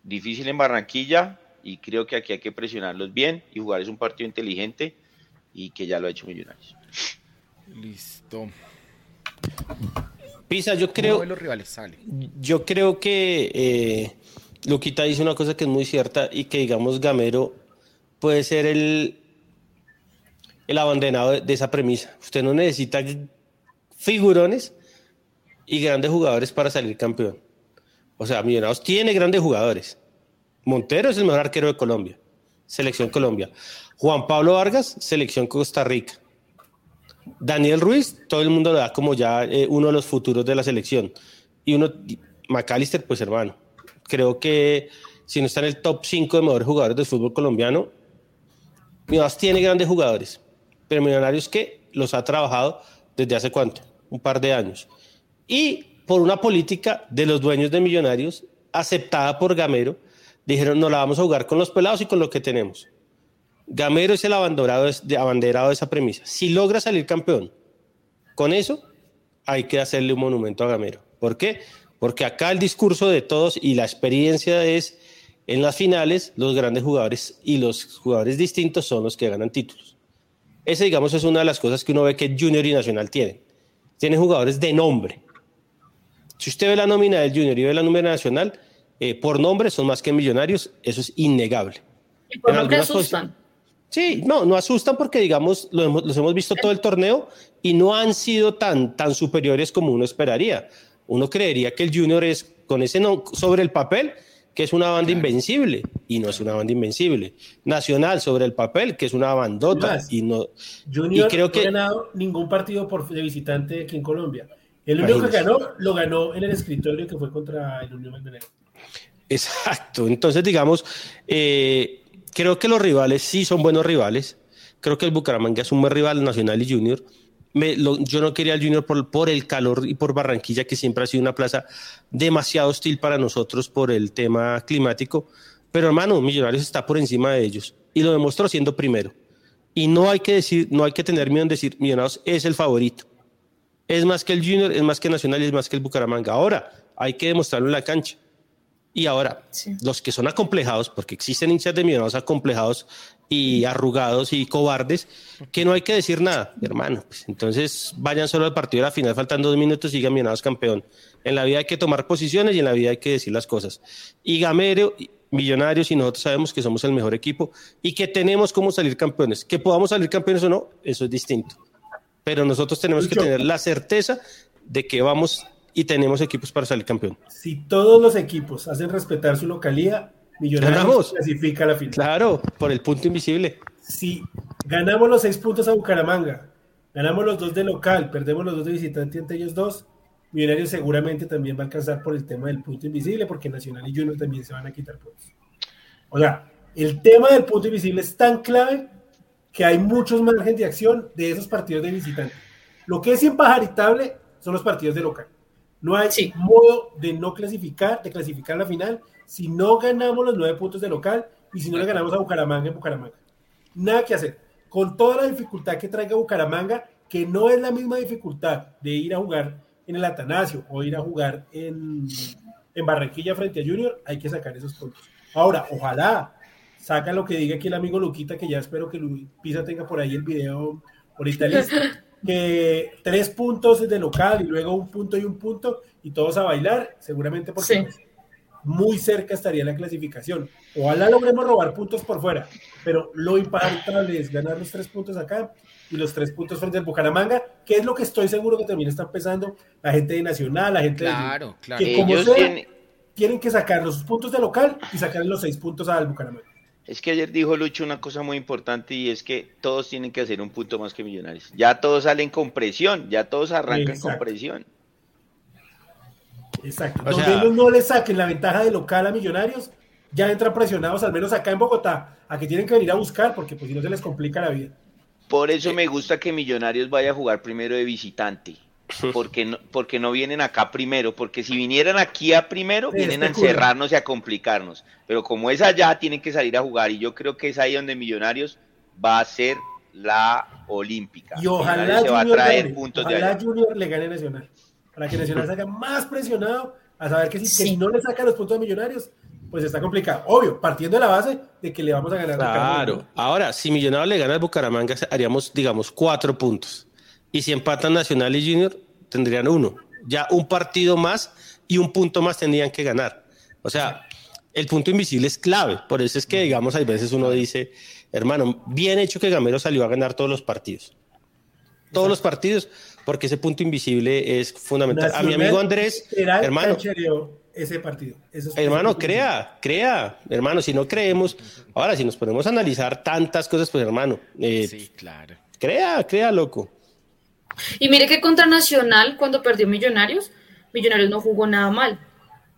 difícil en Barranquilla y creo que aquí hay que presionarlos bien y jugar es un partido inteligente y que ya lo ha hecho Millonarios. Listo. Pisa, yo creo. los rivales sale. Yo creo que eh, Luquita dice una cosa que es muy cierta y que, digamos, Gamero puede ser el, el abandonado de, esa premisa. Usted no necesita figurones y grandes jugadores para salir campeón. O sea, Millonarios tiene grandes jugadores. Montero es el mejor arquero de Colombia, selección Colombia. Juan Pablo Vargas, selección Costa Rica. Daniel Ruiz, todo el mundo lo da como ya eh, uno de los futuros de la selección. Y uno, McAllister, pues hermano, creo que si no está en el top 5 de mejores jugadores del fútbol colombiano, Millonarios tiene grandes jugadores, pero Millonarios que los ha trabajado desde hace cuánto, un par de años. Y por una política de los dueños de Millonarios, aceptada por Gamero, dijeron, no la vamos a jugar con los pelados y con lo que tenemos. Gamero es el abanderado de, esa premisa. Si logra salir campeón con eso, hay que hacerle un monumento a Gamero. ¿Por qué? Porque acá el discurso de todos y la experiencia es en las finales los grandes jugadores y los jugadores distintos son los que ganan títulos. Ese, digamos, es una de las cosas que uno ve que Junior y Nacional tienen. Tienen jugadores de nombre. Si usted ve la nómina del Junior y ve la nómina nacional, eh, por nombre son más que millonarios, eso es innegable. ¿Y por nombre asustan? Sí, no, no asustan porque, digamos, los hemos visto todo el torneo y no han sido tan, tan superiores como uno esperaría. Uno creería que el Junior es, con ese no, sobre el papel, que es una banda invencible, y no es una banda invencible. Nacional sobre el papel, que es una bandota, y no... Junior creo que... no ha ganado ningún partido por, de visitante aquí en Colombia. El único que ganó, lo ganó en el escritorio que fue contra el Unión Magdalena. Exacto, entonces digamos... Eh, creo que los rivales sí son buenos rivales. Creo que el Bucaramanga es un buen rival nacional y junior. Yo no quería al Junior por, el calor y por Barranquilla, que siempre ha sido una plaza demasiado hostil para nosotros por el tema climático. Pero hermano, Millonarios está por encima de ellos y lo demostró siendo primero. Y no hay que decir, no hay que tener miedo en decir Millonarios es el favorito. Es más que el Junior, es más que Nacional es más que el Bucaramanga. Ahora hay que demostrarlo en la cancha. Y ahora, los que son acomplejados, porque existen hinchas de millonarios acomplejados y arrugados y cobardes, que no hay que decir nada, hermano. Pues, entonces vayan solo al partido de la final, faltan dos minutos y sigan millonarios campeón. En la vida hay que tomar posiciones y en la vida hay que decir las cosas. Y Gamero, Millonarios y nosotros sabemos que somos el mejor equipo y que tenemos cómo salir campeones. Que podamos salir campeones o no, eso es distinto. Pero nosotros tenemos que tener la certeza de que vamos y tenemos equipos para salir campeón. Si todos los equipos hacen respetar su localía, Millonarios clasifica a la final. Claro, por el punto invisible. Si ganamos los seis puntos a Bucaramanga, ganamos los dos de local, perdemos los dos de visitante entre ellos dos, Millonarios seguramente también va a alcanzar por el tema del punto invisible, porque Nacional y Junior también se van a quitar puntos. O sea, el tema del punto invisible es tan clave que hay muchos margen de acción de esos partidos de visitante. Lo que es impajaritable son los partidos de local. No hay modo de no clasificar, de clasificar la final, si no ganamos los nueve puntos de local y si no le ganamos a Bucaramanga en Bucaramanga. Nada que hacer. Con toda la dificultad que traiga Bucaramanga, que no es la misma dificultad de ir a jugar en el Atanasio o ir a jugar en, en Barranquilla frente a Junior, hay que sacar esos puntos. Ahora, ojalá saca lo que diga aquí el amigo Luquita, que ya espero que Luis Pisa tenga por ahí el video ahorita listo. que tres puntos de local y luego un punto y un punto y todos a bailar, seguramente porque pues, muy cerca estaría la clasificación. Ojalá logremos robar puntos por fuera, pero lo importante es ganar los tres puntos acá y los tres puntos frente al Bucaramanga, que es lo que estoy seguro que también está empezando la gente de Nacional, la gente claro, de... Claro. Que como sea, tienen... que sacar los puntos de local y sacar los seis puntos al Bucaramanga. Es que ayer dijo Lucho una cosa muy importante y es que todos tienen que hacer un punto más que Millonarios. Ya todos salen con presión, ya todos arrancan con presión. Exacto. Donde no le saquen la ventaja de local a Millonarios, ya entran presionados, al menos acá en Bogotá, a que tienen que venir a buscar, porque pues si no se les complica la vida. Por eso me gusta que Millonarios vaya a jugar primero de visitante porque no, porque no vienen acá primero, porque si vinieran aquí a primero, vienen a encerrarnos y a complicarnos. Pero como es allá, tienen que salir a jugar. Y yo creo que es ahí donde Millonarios va a ser la olímpica. Y ojalá, se va a traer puntos ojalá Junior le gane Nacional. Para que Nacional salga más presionado a saber que si, no le saca los puntos a Millonarios, pues está complicado. Obvio, partiendo de la base de que le vamos a ganar. Claro. Ahora, si Millonarios le gana al Bucaramanga, haríamos, digamos, cuatro puntos. Y si empatan Nacional y Junior, tendrían uno. Ya un partido más y un punto más tendrían que ganar. O sea, el punto invisible es clave. Por eso es que, digamos, hay veces uno dice, hermano, bien hecho que Gamero salió a ganar todos los partidos. Todos los partidos, porque ese punto invisible es fundamental. a mi amigo Andrés, hermano, ese partido. hermano, crea, crea, hermano, si no creemos, ahora si nos ponemos a analizar tantas cosas, pues hermano, eh, sí, claro. Crea, crea, loco. Y mire que contra Nacional, cuando perdió Millonarios, Millonarios no jugó nada mal.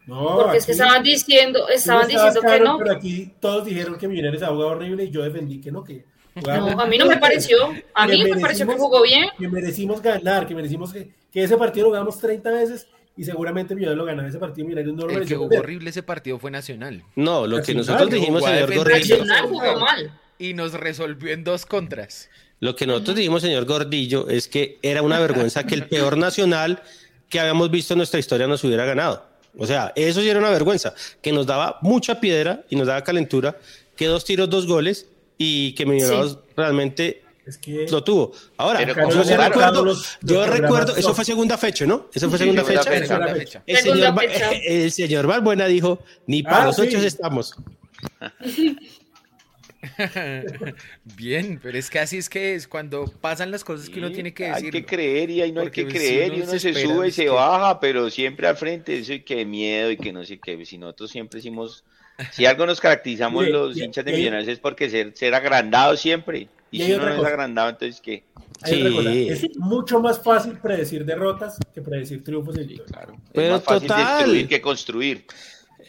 No, porque es que estaban diciendo, estaban diciendo que no. Pero aquí todos dijeron que Millonarios ha jugado horrible y yo defendí que no, que no, a mí no me pareció. A mí me pareció que jugó bien. Que merecimos ganar, que merecimos que, que ese partido lo ganamos 30 veces y seguramente Millonarios lo ganaba ese partido. Millonarios no El que jugó horrible ese partido fue Nacional. No, lo que nosotros dijimos, señor. Nacional jugó mal. Y nos resolvió en dos contras. Lo que nosotros dijimos, señor Gordillo, es que era una vergüenza que el peor Nacional que habíamos visto en nuestra historia nos hubiera ganado. O sea, eso sí era una vergüenza, que nos daba mucha piedra y nos daba calentura, que dos tiros, dos goles, y que Millonarios realmente lo tuvo. Ahora, yo, recuerdo, yo recuerdo, eso fue segunda fecha, ¿no? Eso fue segunda, fecha. El, señor, el señor Valbuena dijo, ni para ah, los ocho estamos. Bien, pero es que así es que es cuando pasan las cosas que uno tiene que decir. Hay que creer y ahí no hay que creer y uno se, sube y se baja, pero siempre al frente, eso y que miedo y que no sé qué. Si nosotros siempre hicimos si algo nos caracterizamos los hinchas de Millonarios es porque ser, ser agrandado siempre. Y, si uno no es agrandado, entonces ¿qué? Es mucho más fácil predecir derrotas que predecir triunfos. Sí, claro. Pero es más fácil destruir que construir.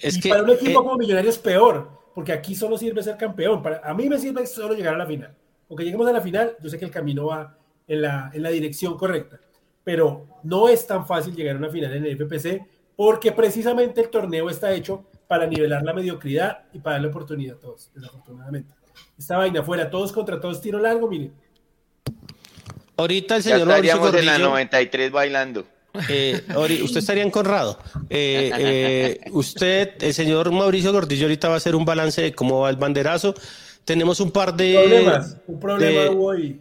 Es y que, para un equipo eh, como Millonarios peor, porque aquí solo sirve ser campeón. Para, a mí me sirve solo llegar a la final. Porque lleguemos a la final, yo sé que el camino va en la, en la dirección correcta. Pero no es tan fácil llegar a una final en el FPC porque precisamente el torneo está hecho para nivelar la mediocridad y para darle oportunidad a todos, desafortunadamente. Esta vaina fuera todos contra todos, tiro largo, miren. Ahorita el señor ya estaríamos en la 93 bailando. Eh, usted estaría en Conrado. Eh, eh, usted, el señor Mauricio Gordillo, ahorita va a hacer un balance de cómo va el banderazo. Tenemos un par de. Problemas. Un problema hubo hoy.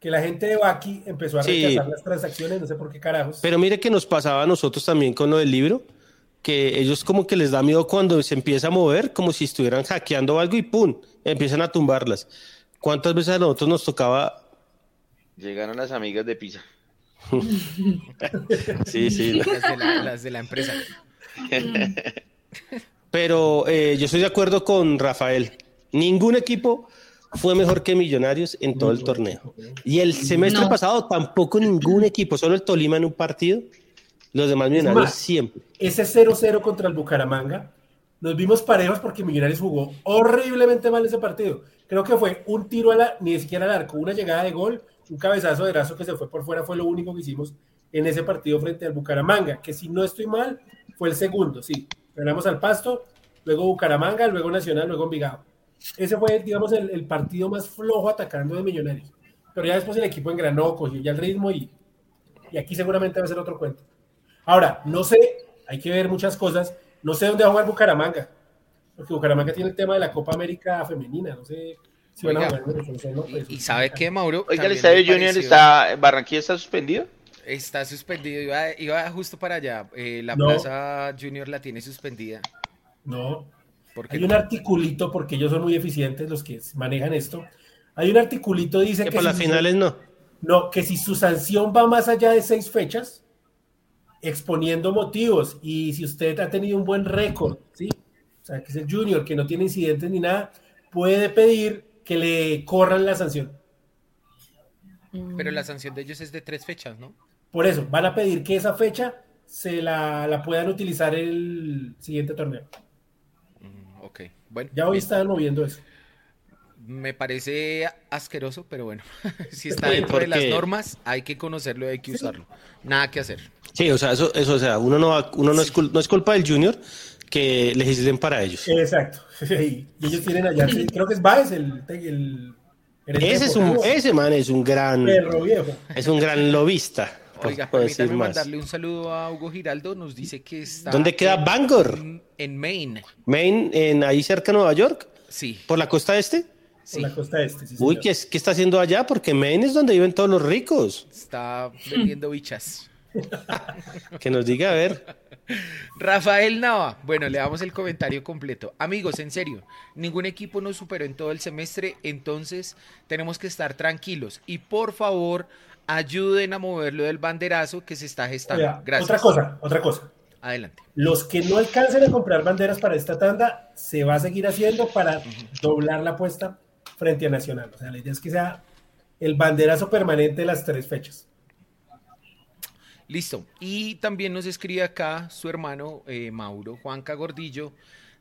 Que la gente de Baki empezó a rechazar las transacciones, no sé por qué carajos. Pero mire que nos pasaba a nosotros también con lo del libro que ellos como que les da miedo cuando se empieza a mover, como si estuvieran hackeando algo y ¡pum! empiezan a tumbarlas. ¿Cuántas veces a nosotros nos tocaba? Llegaron las amigas de Pisa. sí, sí. Las de la, empresa. Pero eh, yo estoy de acuerdo con Rafael. Ningún equipo fue mejor que Millonarios en todo el torneo. Y el semestre pasado tampoco ningún equipo, solo el Tolima en un partido los demás Millonarios siempre. Ese 0-0 contra el Bucaramanga, nos vimos parejos porque Millonarios jugó horriblemente mal ese partido. Creo que fue un tiro a la, ni siquiera al arco, una llegada de gol, un cabezazo de brazo que se fue por fuera, fue lo único que hicimos en ese partido frente al Bucaramanga, que si no estoy mal, fue el segundo, sí. Ganamos al Pasto, luego Bucaramanga, luego Nacional, luego Envigado. Ese fue, digamos, el, el partido más flojo atacando de Millonarios. Pero ya después el equipo engranó, cogió ya el ritmo y, y aquí seguramente va a ser otro cuento. Ahora, no sé, hay que ver muchas cosas. No sé dónde va a jugar Bucaramanga, porque Bucaramanga tiene el tema de la Copa América femenina. No sé jugar. ¿Y, ¿Y sabe qué, Mauro? Oiga, el Estadio Junior está, Barranquilla está suspendido. Está suspendido, iba, justo para allá. Eh, la Plaza Junior la tiene suspendida. No. Hay un articulito, porque ellos son muy eficientes los que manejan esto. Hay un articulito dice que, que para las finales no. No, que si su sanción va más allá de seis fechas, exponiendo motivos y si usted ha tenido un buen récord, ¿sí? O sea, que es el junior, que no tiene incidentes ni nada, puede pedir que le corran la sanción. Pero la sanción de ellos es de tres fechas, ¿no? Por eso, van a pedir que esa fecha se la, puedan utilizar el siguiente torneo. Mm, ok, bueno. Ya hoy están moviendo eso. Me parece asqueroso, pero bueno, si está dentro de las normas, hay que conocerlo y hay que usarlo. Nada que hacer. Sí, o sea, eso, eso o sea, uno no, uno no, es, no es culpa del junior que legislen para ellos. Exacto. Y ellos tienen allá, creo que es Baez el, el, ese, es un, ese man es un gran. viejo. Es un gran lobista. Oiga, permítame mandarle un saludo a Hugo Giraldo. Nos dice que está. ¿Dónde queda Bangor? En, Maine. Maine, en ahí cerca de Nueva York. Sí. ¿Por la costa este? Sí. Por la costa este. Sí, Uy, ¿qué, ¿qué, está haciendo allá? Porque Maine es donde viven todos los ricos. Está vendiendo bichas. que nos diga a ver. Rafael Nava, bueno, le damos el comentario completo. Amigos, en serio, ningún equipo nos superó en todo el semestre, entonces tenemos que estar tranquilos. Y por favor, ayuden a moverlo del banderazo que se está gestando. Oiga, Gracias. Otra cosa, otra cosa. Adelante. Los que no alcancen a comprar banderas para esta tanda, se va a seguir haciendo para doblar la apuesta frente a Nacional. O sea, la idea es que sea el banderazo permanente de las tres fechas. Listo. Y también nos escribe acá su hermano eh, Mauro Juanca Gordillo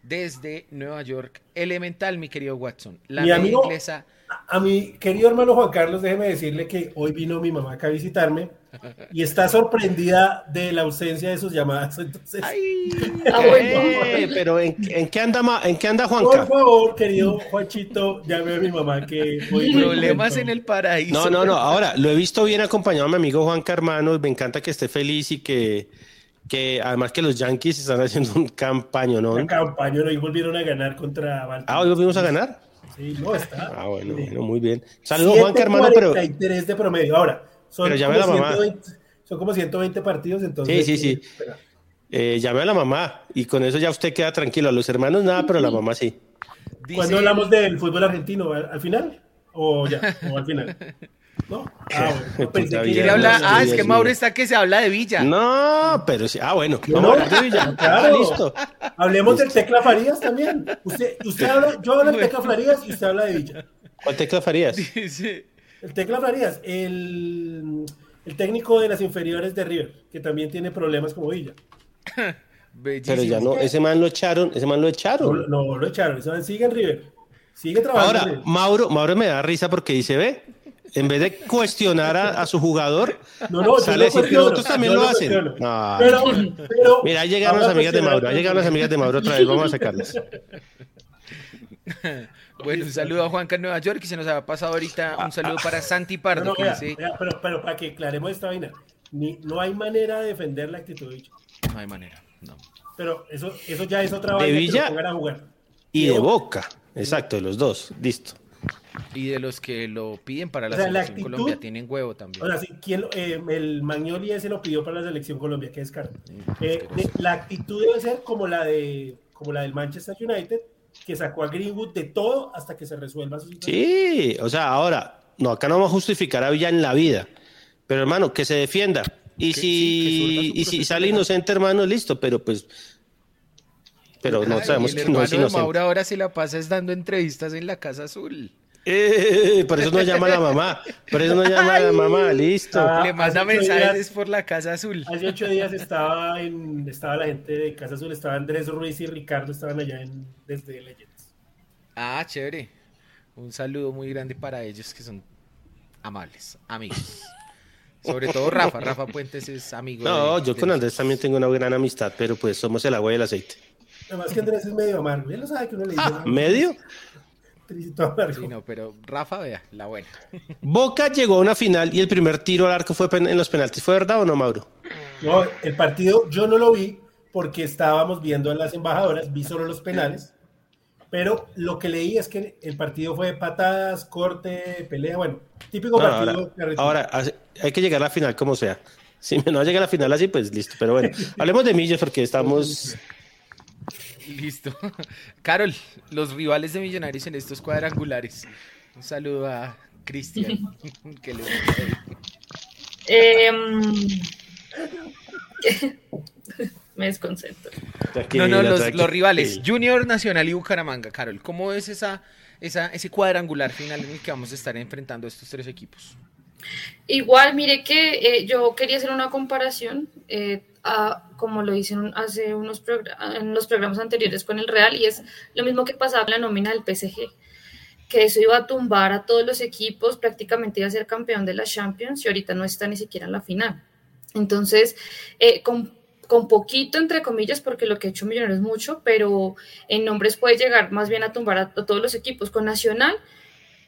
desde Nueva York. Elemental, mi querido Watson. La Mi media amigo- inglesa. A mi querido hermano Juan Carlos, déjeme decirle que hoy vino mi mamá acá a visitarme y está sorprendida de la ausencia de sus llamadas. Entonces, ¡Ay! Ah. Eh, pero ¿en, en qué anda, ¿en qué anda por Juanca? favor, querido Juanchito, llame a mi mamá que hoy Problemas en el paraíso. No, no, no. Ahora, lo he visto bien acompañado a mi amigo Juanca, hermano. Me encanta que esté feliz y que, que además que los Yankees están haciendo un campaño, ¿no? Una campaña, hoy volvieron a ganar contra Baltimore. Ah, hoy volvimos a ganar. Sí, no está. Ah, bueno, bueno, muy bien. Saludos, Juanca, hermano, pero... 7.43 de promedio. Ahora, son, Pero llame como a la mamá. 120, son como 120 partidos, entonces. Sí, sí, sí. espera. Eh, llame a la mamá y con eso ya usted queda tranquilo. A los hermanos nada, pero a la mamá sí. Dice- ¿Cuándo hablamos del fútbol argentino? ¿Al, al final? ¿O ya? ¿O al final? ¿No? Ah, bueno. No, pensé Puta que vida, Quiere hablar- no, Ah, es que. Mauro está que se habla de Villa. No, pero sí. Ah, bueno. No, Vamos a hablar de Villa. claro. Ah, listo. Hablemos del Tecla Farías también. Usted, usted habla, yo hablo del Tecla Farías y usted habla de Villa. ¿Cuál tecla farías? Dice- El Tecla Farías, el, el técnico de las inferiores de River, que también tiene problemas como Villa. Bellísimo. Pero ya no, ese man lo echaron, ese man lo echaron. no lo echaron, ese man sigue en River. Sigue trabajando. Ahora. Mauro, Mauro me da risa porque dice, ve, en vez de cuestionar a, a su jugador, No, no, sale lo a decir que cuestiono, otros también yo lo lo hacen. cuestiono. No. Pero, pero, mira, ahí llegaron las amigas de Mauro, ahí llegaron las amigas de Mauro otra vez, vamos a sacarlas. Bueno, un saludo a Juanca en Nueva York y se nos ha pasado ahorita un saludo para Santi Pardo No, no, que vea, dice, vea, pero, pero para que aclaremos esta vaina, ni, no hay manera de defender la actitud de Villa. no hay manera, no. Pero eso, eso ya es otra De vaina que Villa a jugar. Y de boca, exacto, de los dos, listo. Y de los que lo piden para la O sea, la selección actitud- Colombia tienen huevo también. Sea, sí, ¿quién eh, el Magnoli ese lo pidió para la selección Colombia, que es caro. Eh, de- la actitud debe ser como la de como la del Manchester United, que sacó a Greenwood de todo hasta que se resuelva su situación. Sí, o sea, ahora, no, acá no vamos a justificar a Villa en la vida, pero hermano, que se defienda. Y Que si, sí, y si sale inocente, hermano, listo, pero pues, pero no Ay, sabemos el que no es inocente. Mauro ahora se la pasa es dando entrevistas en la Casa Azul. Eh, por eso no llama a la mamá, por eso no llama a la mamá, listo. Ah, Le manda mensajes días- por la Casa Azul. Hace ocho días estaba en, estaba la gente de Casa Azul, estaba Andrés Ruiz y Ricardo, estaban allá en, desde Legends. Ah, chévere. Un saludo muy grande para ellos que son amables, amigos. Sobre todo Rafa. Rafa Puentes es amigo. No, de- yo de con. Andrés también tengo una gran amistad, pero pues somos el agua y el aceite. Además que Andrés es medio amargo, él lo sabe que uno le dice. Ah, ¿medio? Tricito amargo. Sí, no, pero Rafa, vea, la buena. Boca llegó a una final y el primer tiro al arco fue en los penaltis. ¿Fue verdad o no, Mauro? No, el partido yo no lo vi porque estábamos viendo a las embajadoras, vi solo los penales, pero lo que leí es que el partido fue patadas, corte, pelea, bueno, típico No, partido. ahora, hay que llegar a la final como sea. Si no llega a la final así, pues listo. Pero bueno, hablemos de Millos porque estamos. Listo. Carol, los rivales de Millonarios en estos cuadrangulares. Un saludo a Cristian. que le- Em, me desconcentro. No, no, los, rivales. Junior, Nacional y Bucaramanga. Carol, ¿cómo es esa, esa, ese cuadrangular final en el que vamos a estar enfrentando a estos tres equipos? Igual, mire que eh, yo quería hacer una comparación, eh, como lo hice hace unos en los programas anteriores con el Real, y es lo mismo que pasaba la nómina del PSG, que eso iba a tumbar a todos los equipos, prácticamente iba a ser campeón de la Champions y ahorita no está ni siquiera en la final. Entonces, eh, con, con poquito, entre comillas, porque lo que ha hecho Millonarios es mucho, pero en nombres puede llegar más bien a tumbar a, a todos los equipos. Con Nacional,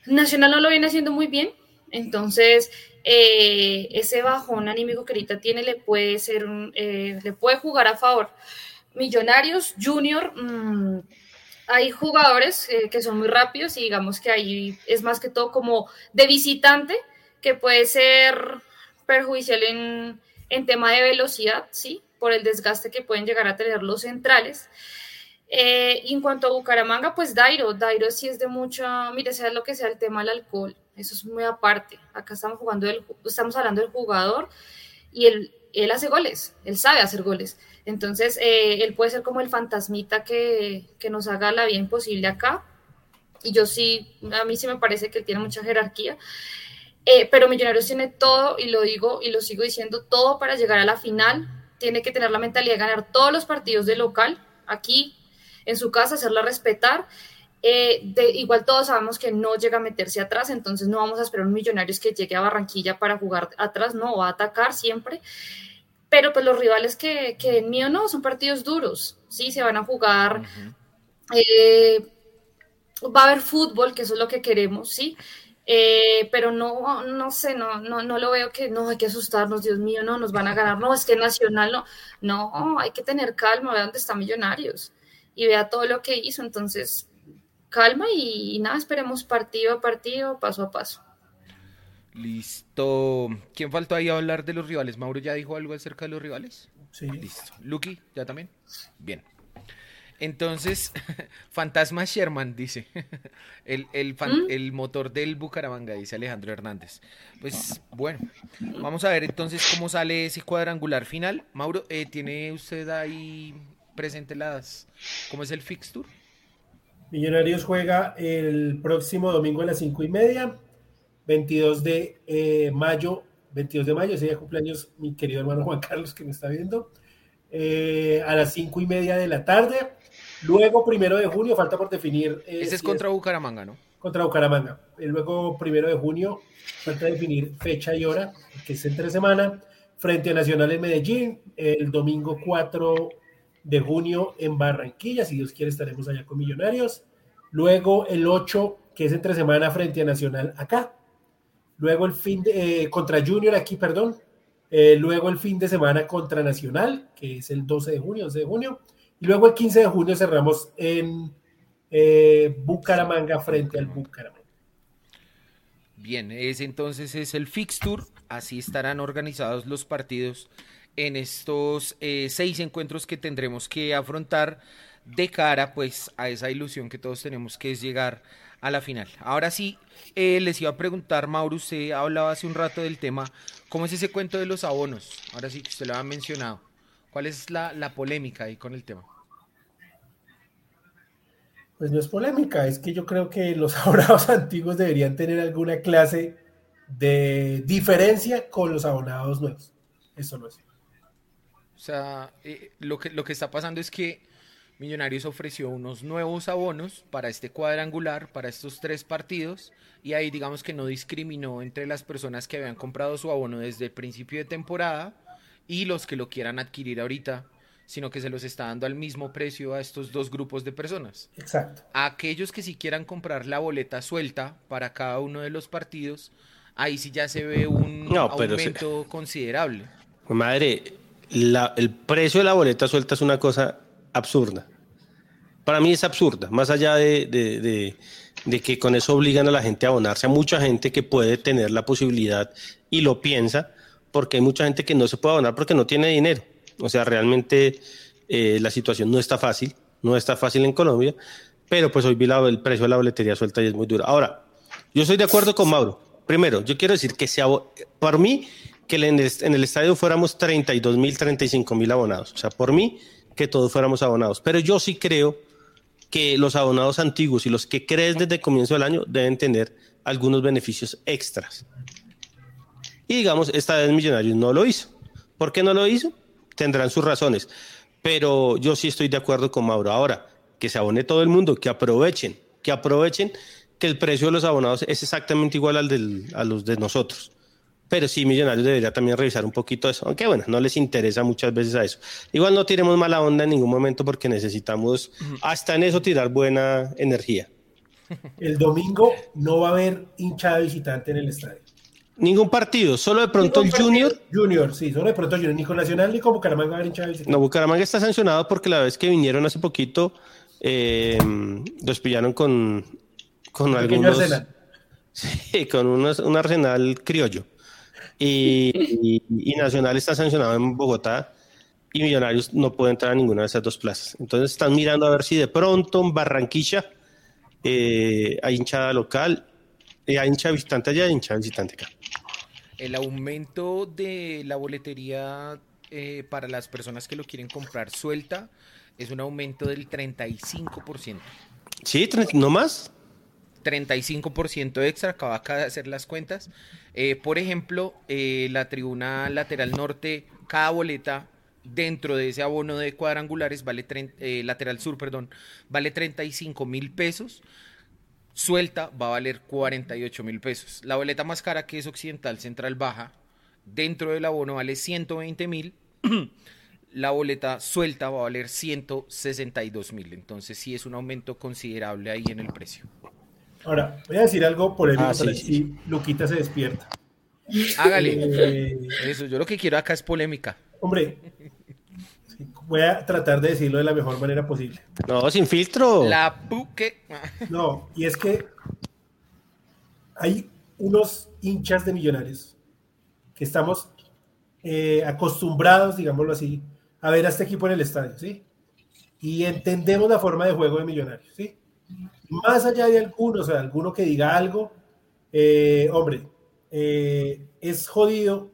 Nacional no lo viene haciendo muy bien, entonces, eh, ese bajón anímico que ahorita tiene le puede ser, un- eh, le puede jugar a favor. Millonarios, Junior, mm, hay jugadores eh, que son muy rápidos y digamos que ahí es más que todo como de visitante, que puede ser perjudicial en, en tema de velocidad, sí, por el desgaste que pueden llegar a tener los centrales. Eh, en cuanto a Bucaramanga, pues Dairo, Dairo sí es de mucha, mire, sea lo que sea el tema del alcohol, eso es muy aparte. Acá estamos jugando, estamos hablando del jugador y él, él hace goles, él sabe hacer goles. Entonces, eh, él puede ser como el fantasmita que, que, nos haga la vida imposible acá. Y yo sí, a mí sí me parece que tiene mucha jerarquía. Eh, pero Millonarios tiene todo, y lo digo y lo sigo diciendo, todo para llegar a la final. Tiene que tener la mentalidad de ganar todos los partidos de local. Aquí en su casa, hacerla respetar. Eh, de, igual todos sabemos que no llega a meterse atrás, entonces no vamos a esperar un Millonarios que llegue a Barranquilla para jugar atrás, no, va a atacar siempre. Pero pues los rivales que, que en mío no, son partidos duros, ¿sí? Se van a jugar, eh, va a haber fútbol, que eso es lo que queremos, ¿sí? Eh, pero no, no sé, no, no, no lo veo que no hay que asustarnos, Dios mío, no, nos van a ganar, no, es que Nacional no, no, hay que tener calma, vea dónde están Millonarios y vea todo lo que hizo. Entonces, calma y, nada, esperemos partido a partido, paso a paso. Listo. ¿Quién faltó ahí a hablar de los rivales? ¿Mauro ya dijo algo acerca de los rivales? Sí. Listo. ¿Lucky ya también? Bien. Entonces, Fantasma Sherman dice, el, el, ¿Mm? el, motor del Bucaramanga, dice Alejandro Hernández. Pues bueno, vamos a ver entonces cómo sale ese cuadrangular final. Mauro, eh, ¿tiene usted ahí presente las, ¿cómo es el fixture? Millonarios juega el próximo domingo a las cinco y media, 22 de eh, mayo, 22 de mayo, sería cumpleaños mi querido hermano Juan Carlos que me está viendo, eh, a las cinco y media de la tarde. Luego, primero de junio, falta por definir. Eh, Ese es contra Bucaramanga, ¿no? Contra Bucaramanga. Luego, primero de junio, falta definir fecha y hora, que es entre semana, frente a Nacional en Medellín, el domingo 4 de junio en Barranquilla. Si Dios quiere, estaremos allá con Millonarios. Luego el 8, que es entre semana frente a Nacional acá. Luego el fin de, eh, contra Junior aquí, perdón. Eh, luego el fin de semana contra Nacional, que es el 12 de junio, 12 de junio. Y luego el 15 de junio cerramos en eh, Bucaramanga frente al Bucaramanga. Bien, ese entonces es el fixture. Así estarán organizados los partidos en estos eh, seis encuentros que tendremos que afrontar de cara pues a esa ilusión que todos tenemos que es llegar a la final. Ahora sí, eh, les iba a preguntar, Mauro, usted hablaba hace un rato del tema, ¿cómo es ese cuento de los abonos? Ahora sí que usted lo ha mencionado. ¿Cuál es la, la polémica ahí con el tema? Pues no es polémica, es que yo creo que los abonados antiguos deberían tener alguna clase de diferencia con los abonados nuevos. Eso no es. O sea, eh, lo, que, lo que está pasando es que Millonarios ofreció unos nuevos abonos para este cuadrangular, para estos tres partidos, y ahí digamos que no discriminó entre las personas que habían comprado su abono desde el principio de temporada y los que lo quieran adquirir ahorita, sino que se los está dando al mismo precio a estos dos grupos de personas. Exacto. A aquellos que si quieran comprar la boleta suelta para cada uno de los partidos, ahí sí ya se ve un aumento considerable. Madre, el precio de la boleta suelta es una cosa absurda. Para mí es absurda, más allá de, que con eso obligan a la gente a abonarse, a mucha gente que puede tener la posibilidad y lo piensa, porque hay mucha gente que no se puede abonar porque no tiene dinero. O sea, realmente eh, la situación no está fácil, no está fácil en Colombia, pero pues hoy vi el precio de la boletería suelta y es muy duro. Ahora, yo estoy de acuerdo con Mauro. Primero, yo quiero decir que sea, por mí que en el, estadio fuéramos 32 mil, 35 mil abonados. O sea, por mí, que todos fuéramos abonados. Pero yo sí creo que los abonados antiguos y los que creen desde el comienzo del año deben tener algunos beneficios extras. Y digamos, esta vez Millonarios no lo hizo. ¿Por qué no lo hizo? Tendrán sus razones. Pero yo sí estoy de acuerdo con Mauro. Ahora, que se abone todo el mundo, que aprovechen, que aprovechen que el precio de los abonados es exactamente igual al del, los de nosotros pero sí Millonarios debería también revisar un poquito eso, aunque bueno, no les interesa muchas veces a eso. Igual no tiremos mala onda en ningún momento porque necesitamos hasta en eso tirar buena energía. El domingo no va a haber hinchada visitante en el estadio. Ningún partido, solo de pronto el Junior. Junior, sí, solo de pronto Junior, ni con Nacional ni con Bucaramanga va a haber hinchada visitante. No, Bucaramanga está sancionado porque la vez que vinieron hace poquito eh, los pillaron con, con algunos. Arsenal. Sí, con un arsenal criollo y, Nacional está sancionado en Bogotá y Millonarios no puede entrar a ninguna de esas dos plazas. Entonces están mirando a ver si de pronto en Barranquilla eh, hay hinchada local, eh, hay hincha visitante allá y hincha visitante acá. El aumento de la boletería eh, para las personas que lo quieren comprar suelta es un aumento del 35%. Sí, no más. 35% extra, acaba de hacer las cuentas. Eh, por ejemplo, eh, la tribuna lateral norte, cada boleta dentro de ese abono de cuadrangulares vale eh, lateral sur, perdón, vale 35 mil pesos. Suelta va a valer 48 mil pesos. La boleta más cara que es occidental central baja, dentro del abono vale 120 mil. la boleta suelta va a valer 162 mil. Entonces sí es un aumento considerable ahí en el precio. Ahora, voy a decir algo polémico ah, sí, si Luquita se despierta. Hágale. Eh, Eso, yo lo que quiero acá es polémica. Hombre, voy a tratar de decirlo de la mejor manera posible. No, sin filtro. La buque. No, y es que hay unos hinchas de millonarios que estamos eh, acostumbrados, digámoslo así, a ver a este equipo en el estadio, ¿sí? Y entendemos la forma de juego de millonarios, ¿sí? Más allá de alguno, o sea, alguno que diga algo, eh, hombre, eh, es jodido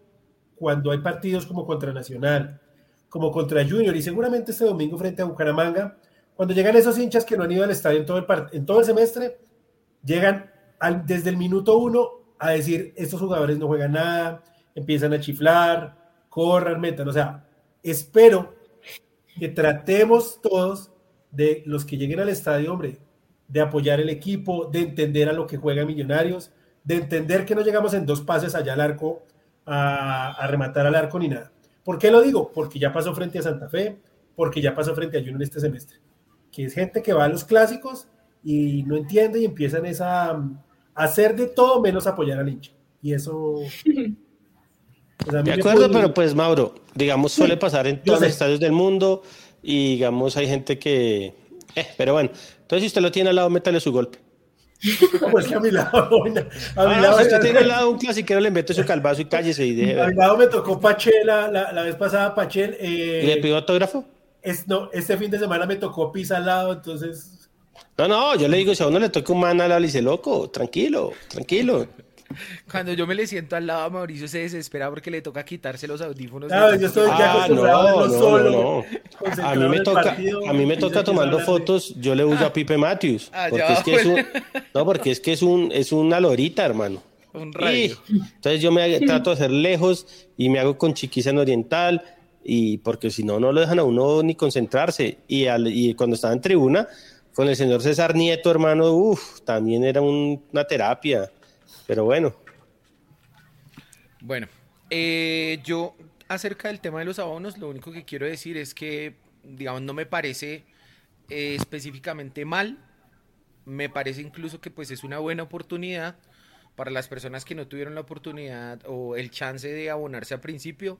cuando hay partidos como contra Nacional, como contra Junior y seguramente este domingo frente a Bucaramanga, cuando llegan esos hinchas que no han ido al estadio en todo el, en todo el semestre, llegan desde el minuto uno a decir, estos jugadores no juegan nada, empiezan a chiflar, corran, metan, o sea, espero que tratemos todos de los que lleguen al estadio, hombre, de apoyar el equipo, de entender a lo que juega Millonarios, de entender que no llegamos en dos pases allá al arco a, rematar al arco ni nada. ¿Por qué lo digo? Porque ya pasó frente a Santa Fe, porque ya pasó frente a Junior este semestre, que es gente que va a los clásicos y no entiende y empiezan esa, a hacer de todo menos apoyar al hincha. Y eso... Pues de acuerdo, pero pues Mauro, digamos, suele pasar en todos los estadios del mundo y digamos, hay gente que... Eh, pero bueno, entonces, si usted lo tiene al lado, métale su golpe. Pues que a mi lado, a mi ah, lado, si usted tiene al lado un clasiquero, le mete su calvazo y cállese y deje. A mi lado me tocó Pachel la, la, vez pasada, Pachel. Eh, ¿Y le pidió autógrafo? Es, no, este fin de semana me tocó Pisa al lado, entonces. No, no, yo le digo, si a uno le toca un man al lado, le dice, loco, tranquilo, tranquilo. Cuando yo me le siento al lado a Mauricio se desespera porque le toca quitarse los audífonos. Ah, yo estoy ya ah, no, solo. A mí me toca, a mí me toca tomando fotos, yo le uso a Pipe Matthews. Ah, porque es que es un, no, porque es que es un, es una lorita, hermano. Un entonces yo me trato de hacer lejos y me hago con chiquisa en oriental y porque si no, no lo dejan a uno ni concentrarse. Y, y cuando estaba en tribuna, con el señor César Nieto, hermano, uff, también era una terapia. Pero bueno. Bueno, eh, yo acerca del tema de los abonos, lo único que quiero decir es que, digamos, no me parece eh, específicamente mal. Me parece incluso que pues es una buena oportunidad para las personas que no tuvieron la oportunidad o el chance de abonarse a principio,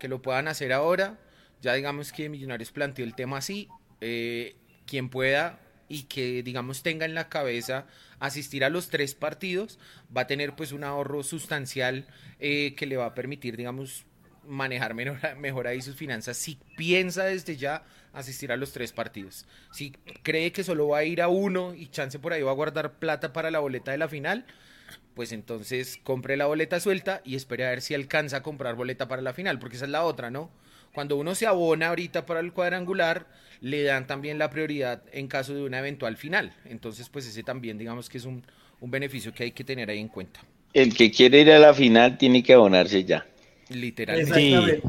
que lo puedan hacer ahora. Ya digamos que Millonarios planteó el tema así. Eh, quien pueda y que digamos tenga en la cabeza asistir a los tres partidos va a tener pues un ahorro sustancial eh, que le va a permitir digamos manejar mejor, mejor ahí sus finanzas. Si piensa desde ya asistir a los tres partidos si cree que solo va a ir a uno y chance por ahí va a guardar plata para la boleta de la final pues entonces compre la boleta suelta y espere a ver si alcanza a comprar boleta para la final porque esa es la otra no cuando uno se abona ahorita para el cuadrangular, le dan también la prioridad en caso de una eventual final. Entonces, pues ese también, digamos que es un, beneficio que hay que tener ahí en cuenta. El que quiere ir a la final tiene que abonarse ya. Literalmente.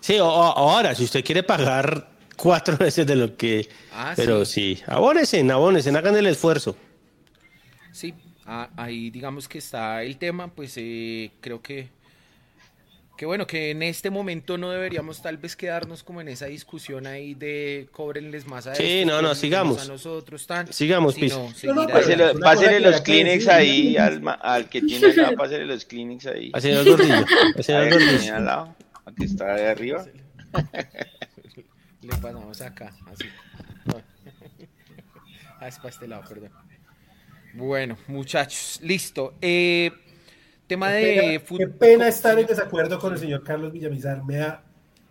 Sí, ahora, si usted quiere pagar cuatro veces de lo que... Ah, pero sí, sí abónese, abónese, hagan el esfuerzo. Sí, ah, ahí digamos que está el tema, pues eh, creo que que bueno, que en este momento no deberíamos tal vez quedarnos como en esa discusión ahí de cóbrenles más a Sí, no, no, sigamos. A nosotros tan, sigamos, Piso. pásele, los clinics ahí al, al, que tiene acá, pásele los clinics ahí. Hacia el gordillo, hacia el gordillo. al lado, aquí está de arriba. Le pasamos acá, así. Ah, es para este lado, perdón. Bueno, muchachos, listo. Eh, tema de Qué pena estar en desacuerdo con el señor Carlos Villamizar. Me da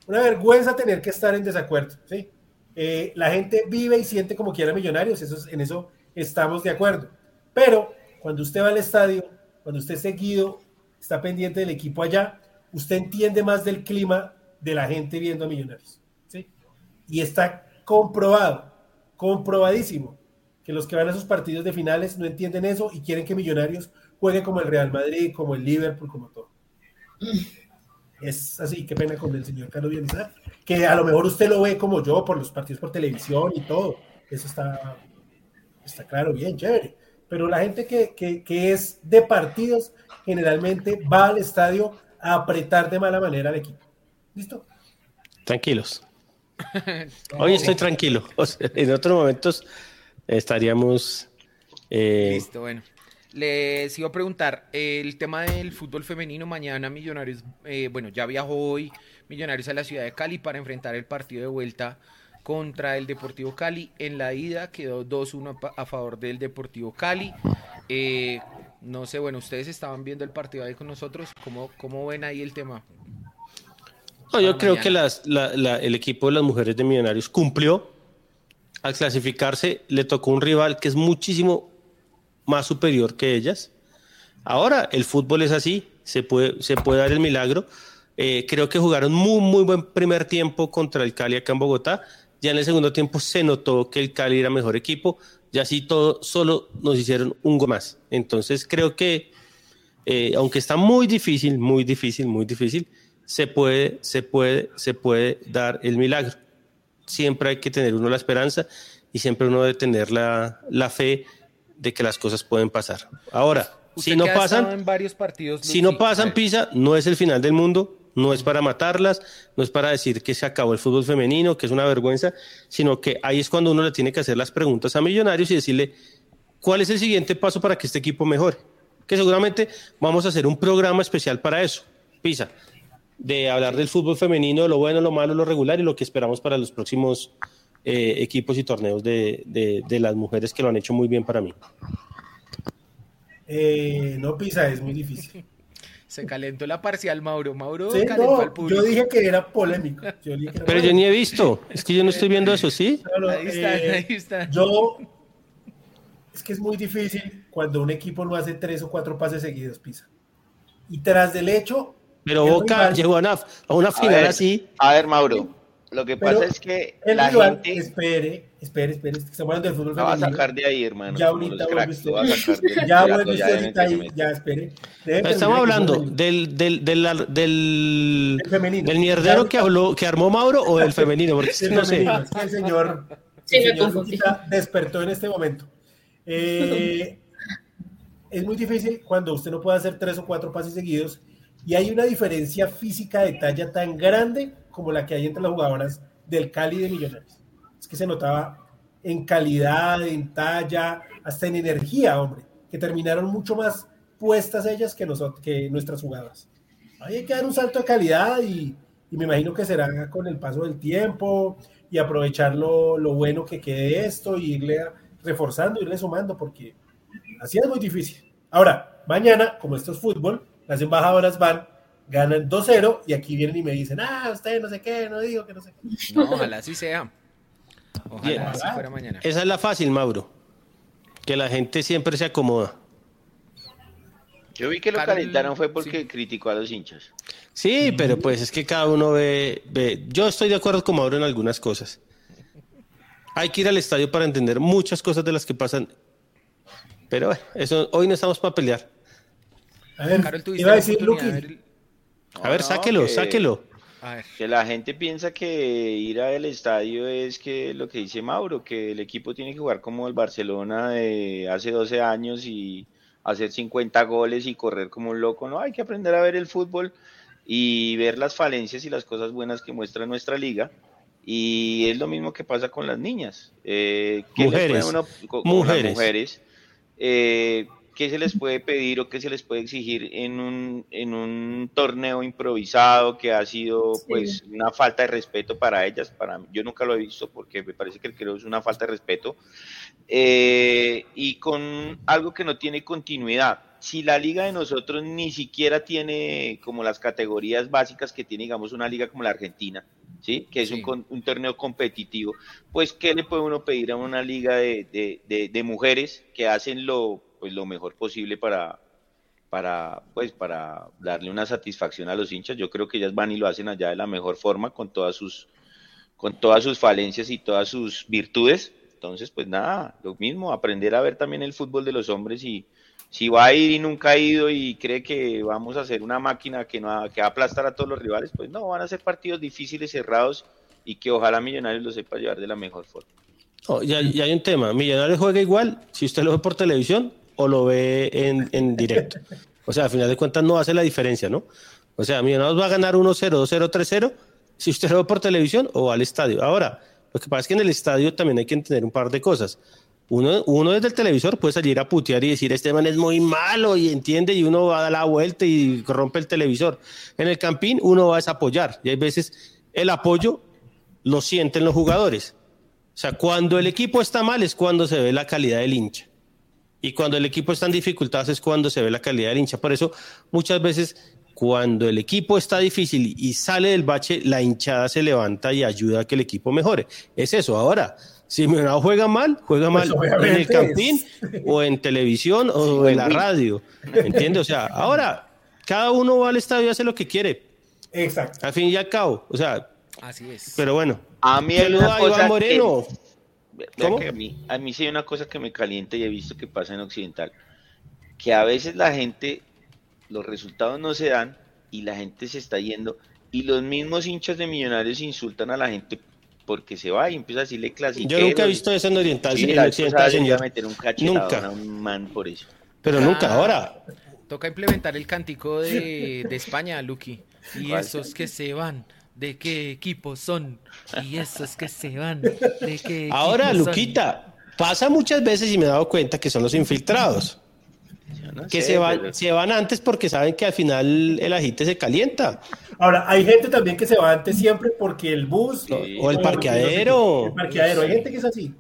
una vergüenza tener que estar en desacuerdo, ¿sí? Eh, la gente vive y siente como quiera millonarios, eso, en eso estamos de acuerdo. Pero cuando usted va al estadio, cuando usted es seguido, está pendiente del equipo allá, usted entiende más del clima de la gente viendo a millonarios, ¿sí? Y está comprobado, comprobadísimo, que los que van a esos partidos de finales no entienden eso y quieren que Millonarios juegue como el Real Madrid, como el Liverpool, como todo. Es así, qué pena con el señor Carlos Bielizar, que a lo mejor usted lo ve como yo por los partidos por televisión y todo. Eso está, está claro, bien, chévere. Pero la gente que, que, que es de partidos generalmente va al estadio a apretar de mala manera al equipo. ¿Listo? Tranquilos. Hoy estoy tranquilo. en otros momentos estaríamos. Eh... Listo, bueno. Les iba a preguntar, el tema del fútbol femenino, mañana Millonarios, eh, bueno, ya viajó hoy Millonarios a la ciudad de Cali para enfrentar el partido de vuelta contra el Deportivo Cali. En la ida quedó 2-1 a favor del Deportivo Cali. Eh, no sé, bueno, ustedes estaban viendo el partido ahí con nosotros. ¿Cómo, cómo ven ahí el tema? No, yo creo que las, la, la, el equipo de las mujeres de Millonarios cumplió. Al clasificarse le tocó un rival que es muchísimo más superior que ellas. Ahora, el fútbol es así, se puede, se puede dar el milagro. Eh, creo que jugaron muy, muy buen primer tiempo contra el Cali acá en Bogotá. Ya en el segundo tiempo se notó que el Cali era mejor equipo. Y así todo, solo nos hicieron un gol más. Entonces creo que, eh, aunque está muy difícil, muy difícil, muy difícil, se puede, se puede, se puede dar el milagro. Siempre hay que tener uno la esperanza y siempre uno debe tener la, la fe de que las cosas pueden pasar. Ahora, si no pasan, en varios partidos, si no pasan Pisa, no es el final del mundo, no es para matarlas, no es para decir que se acabó el fútbol femenino, que es una vergüenza, sino que ahí es cuando uno le tiene que hacer las preguntas a Millonarios y decirle cuál es el siguiente paso para que este equipo mejore. Que seguramente vamos a hacer un programa especial para eso, Pisa, de hablar del fútbol femenino, lo bueno, lo malo, lo regular y lo que esperamos para los próximos eh, equipos y torneos de, de, de, las mujeres que lo han hecho muy bien para mí. Eh, no, Pisa, es muy difícil. Se calentó la parcial, Mauro. Mauro sí, calentó no, al público. Yo dije que era polémico. Yo que era Pero polémico. yo ni he visto. Es que yo no estoy viendo eso, ¿sí? No, Ahí está, eh, ahí está. Yo. Es que es muy difícil cuando un equipo no hace tres o cuatro pases seguidos, Pisa. Y tras del hecho. Pero Boca rival- llegó a una, a una A final ver, así. a ver, Mauro, lo que Pero pasa es que El la rival, gente espere, espere, espere. Estamos hablando del fútbol la va a femenino. sacar de ahí, hermano. Ya ahorita vuelve usted. Ya vuelve ya usted el ahorita ahí, ya espere. Debe Estamos el hablando del, del, del, del, El femenino. del mierdero que habló, que armó Mauro o del femenino, porque femenino. no sé. femenino. Es que el señor, Sí, el señor despertó en este momento. Eh, es muy difícil cuando usted no puede hacer tres o cuatro pases seguidos y hay una diferencia física de talla tan grande como la que hay entre las jugadoras del Cali de Millonarios. Es que se notaba en calidad, en talla, hasta en energía, hombre, que terminaron mucho más puestas ellas que, nosotros, que nuestras jugadoras. Ahí hay que dar un salto de calidad y, y me imagino que será con el paso del tiempo y aprovechar lo, lo bueno que quede esto y irle a- reforzando, irle sumando, porque así es muy difícil. Ahora, mañana, como esto es fútbol, las embajadoras van, ganan 2-0 y aquí vienen y me dicen, ah, usted no sé qué, no digo que no sé qué. No, ojalá así sea. Ojalá Bien. así fuera mañana. Esa es la fácil, Mauro. Que la gente siempre se acomoda. Yo vi que lo Carol- calentaron fue porque sí. criticó a los hinchas. Sí, pero pues es que cada uno ve, ve. Yo estoy de acuerdo con Mauro en algunas cosas. Hay que ir al estadio para entender muchas cosas de las que pasan. Pero bueno, eso, hoy no estamos para pelear. A ver, Carol, tuviste iba a decir Luqui, A ver, No, sáquelo, que- sáquelo. A ver, Que la gente piensa que ir al estadio es que lo que dice Mauro, que el equipo tiene que jugar como el Barcelona de hace 12 años y hacer 50 goles y correr como un loco. No, hay que aprender a ver el fútbol y ver las falencias y las cosas buenas que muestra nuestra liga. Y es lo mismo que pasa con las niñas. Eh, ¿qué les puede Mujeres, uno- con- con las mujeres. mujeres. Eh, ¿Qué se les puede pedir o qué se les puede exigir en un, en un torneo improvisado que ha sido Sí. pues una falta de respeto para ellas? Para mí, yo nunca lo he visto porque me parece que creo es una falta de respeto. Eh, y con algo que no tiene continuidad. si la liga de nosotros ni siquiera tiene como las categorías básicas que tiene, digamos, una liga como la Argentina, ¿sí? Que es Sí. un, un torneo competitivo, pues, ¿qué le puede uno pedir a una liga de, de- de- de mujeres que hacen lo, pues, lo mejor posible para, para, pues, para darle una satisfacción a los hinchas? Yo creo que ellas van y lo hacen allá de la mejor forma, con todas sus, con todas sus falencias y todas sus virtudes. Entonces, pues nada, lo mismo, aprender a ver también el fútbol de los hombres y si va a ir y nunca ha ido y cree que vamos a hacer una máquina que, no que va a aplastar a todos los rivales, pues no, van a ser partidos difíciles, cerrados y que ojalá Millonarios lo sepa llevar de la mejor forma. Oh, hay un tema. Millonarios juega igual si usted lo ve por televisión o lo ve en, en directo. O sea, al final de cuentas no hace la diferencia, ¿no? O sea, Millonarios va a ganar 1-0, 2-0, 3-0 si usted lo ve por televisión o va al estadio. Ahora, lo que pasa es que en el estadio también hay que entender un par de cosas. Uno, uno desde el televisor puede salir a putear y decir, este man es muy malo y entiende, y uno va a dar la vuelta y rompe el televisor. En el campín uno va a apoyar y hay veces el apoyo lo sienten los jugadores. O sea, cuando el equipo está mal es cuando se ve la calidad del hincha. Y cuando el equipo está en dificultades es cuando se ve la calidad del hincha. Por eso, muchas veces, cuando el equipo está difícil y sale del bache, la hinchada se levanta y ayuda a que el equipo mejore. Es eso. Ahora, si Millonarios juega mal, juega Pues, mal en el campín es- o en televisión o en la radio. ¿Entiendes? O sea, ahora, cada uno va al estadio y hace lo que quiere. Exacto. Al fin y al cabo. O sea, Así es. pero bueno. A mí Saluda a Iván Moreno. que- ¿Cómo? que a, mí, a mí sí hay una cosa que me calienta y he visto que pasa en Occidental, que a veces la gente, los resultados no se dan y la gente se está yendo y los mismos hinchas de Millonarios insultan a la gente porque se va y empieza a decirle clasiquero. Yo nunca he visto eso en Oriental, Sí, en Occidental, señor. meter un cachetadón Nunca. a un man por eso. Pero Ah. nunca, ahora. Toca implementar el cántico de, de España, Lucky. Y ¿Cuál? esos que se van, ¿de qué equipo son? Y esos que se van, ¿de qué Ahora, son? Luquita, pasa muchas veces y me he dado cuenta que son los infiltrados. No Que sé, se van, pero- se van antes porque saben que al final el agite se calienta. Ahora, hay gente también que se va antes siempre porque el bus Sí. O el parqueadero. El parqueadero, hay gente que es así.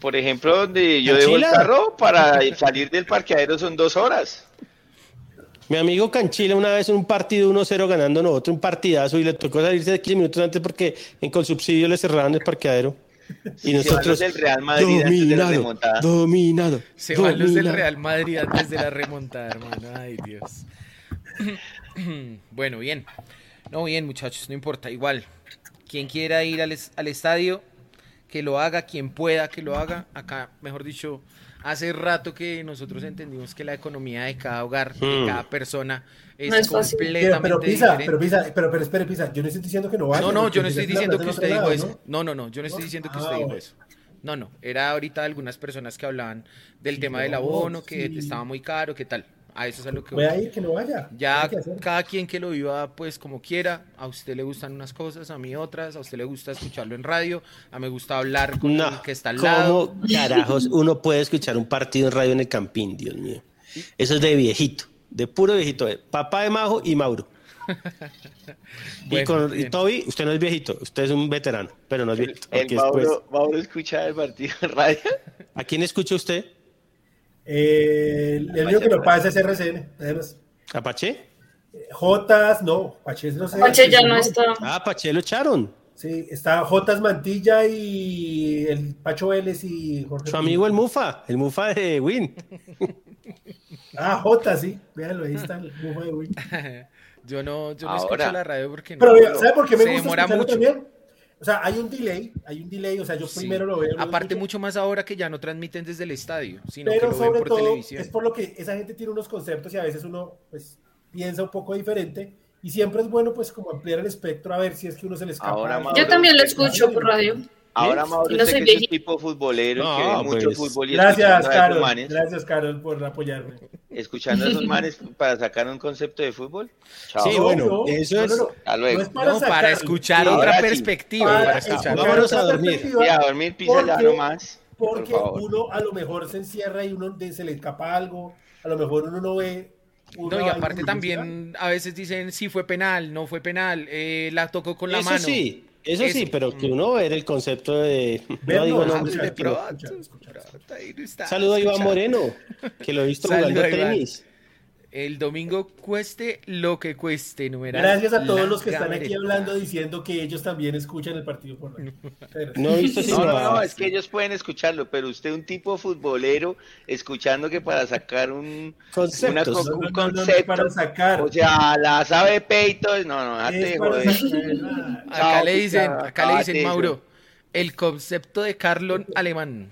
Por ejemplo, donde yo ¿En dejo el carro para salir del parqueadero son dos horas. Mi amigo Canchila una vez en un partido 1-0 ganando nosotros un partidazo y le tocó salirse de 15 minutos antes porque en Colsubsidio le cerraron el parqueadero. Y Se van nosotros los del Real Madrid antes de la remontada. dominado. Se van los del dominado. Real Madrid antes de la remontada, hermano. Ay, Dios. bueno, bien. No, bien, muchachos, no importa. Igual, quien quiera ir al, es- al estadio, que lo haga. Quien pueda, que lo haga. Acá, mejor dicho, hace rato que nosotros entendimos que la economía de cada hogar, de Hmm. cada persona, es, No es fácil. Pero, completamente pero Pisa, diferente. pero Pisa, pero, pero espere, Pisa, yo no estoy diciendo que no vaya. No, no, yo no estoy diciendo que usted dijo eso. No, no, no, yo no estoy diciendo que Ah, usted dijo bueno. eso. No, no, era ahorita algunas personas que hablaban del tema del no, abono, que sí. estaba muy caro, que tal. A eso es a lo que Voy voy. a ir, que no vaya. Ya cada quien que lo viva pues como quiera, a usted le gustan unas cosas, a mí otras, a usted le gusta escucharlo en radio, a mí me gusta hablar con No, el que está al lado. ¿cómo carajos uno puede escuchar un partido en radio en el Campín, Dios mío? Eso es de viejito, de puro viejito, de papá de Majo y Mauro. y, con, y. Toby, usted no es viejito, usted es un veterano, pero no es viejito. El porque después- Mauro, Mauro escucha el partido en radio. ¿A quién escucha usted? Eh, el mío que lo pasa es RCN. Además, ¿Apache? Jotas, no, Pache no sé. Pache ya no está. Ah, Pache lo echaron. Sí, está Jotas Mantilla y el Pacho Vélez y Jorge. Su amigo el Mufa, el Mufa de Win. Ah, Jotas, sí. Véanlo, ahí está el Mufa de Win. Yo no, yo no Ahora. escucho la radio porque no. Pero ¿sabe por qué me gusta escucharlo mucho. también? O sea, hay un delay, hay un delay, o sea, yo Sí. primero lo veo. Aparte mucho más ahora que ya no transmiten desde el estadio, sino que Pero lo ven sobre por todo televisión. es por lo que esa gente tiene unos conceptos y a veces uno pues piensa un poco diferente y siempre es bueno pues como ampliar el espectro a ver si es que uno se le escapa. Ahora. Mauro, Yo también lo escucho por radio. Ahora, Mauro, usted que es tipo futbolero No, que ve mucho pues, fútbol y Gracias, escuchando a esos Carol. manes, Gracias, Carol, por apoyarme. escuchando a esos manes para sacar un concepto de fútbol. Chao. Sí, No, bueno, no, eso es- no, no. Hasta luego. No es para, No, para escuchar sí, otra sí. perspectiva. para para escuchar escuchar. Vámonos a dormir. a dormir, pisa ya porque- nomás. Por Porque favor. uno a lo mejor se encierra y uno se le escapa algo, a lo mejor uno no ve. No, y aparte también a veces dicen sí fue penal, no fue penal, eh, la tocó con la eso mano. sí, eso, sí, pero que uno ver el concepto de... Verlo, No digo nombres, Saludo a Iván. Moreno, que lo he visto jugando tenis. El domingo cueste lo que cueste, numeral. Gracias a todos los que están aquí hablando diciendo que ellos también escuchan el partido por radio. No No, no, no- no, es que ellos pueden escucharlo, pero usted un tipo futbolero escuchando que para sacar un, una No, un no, no, no, concepto, para sacar. o sea, la sabe peito, no, no, de para joder. Acá Chao, le dicen, acá le dicen, Mauro, el concepto de Carlon alemán.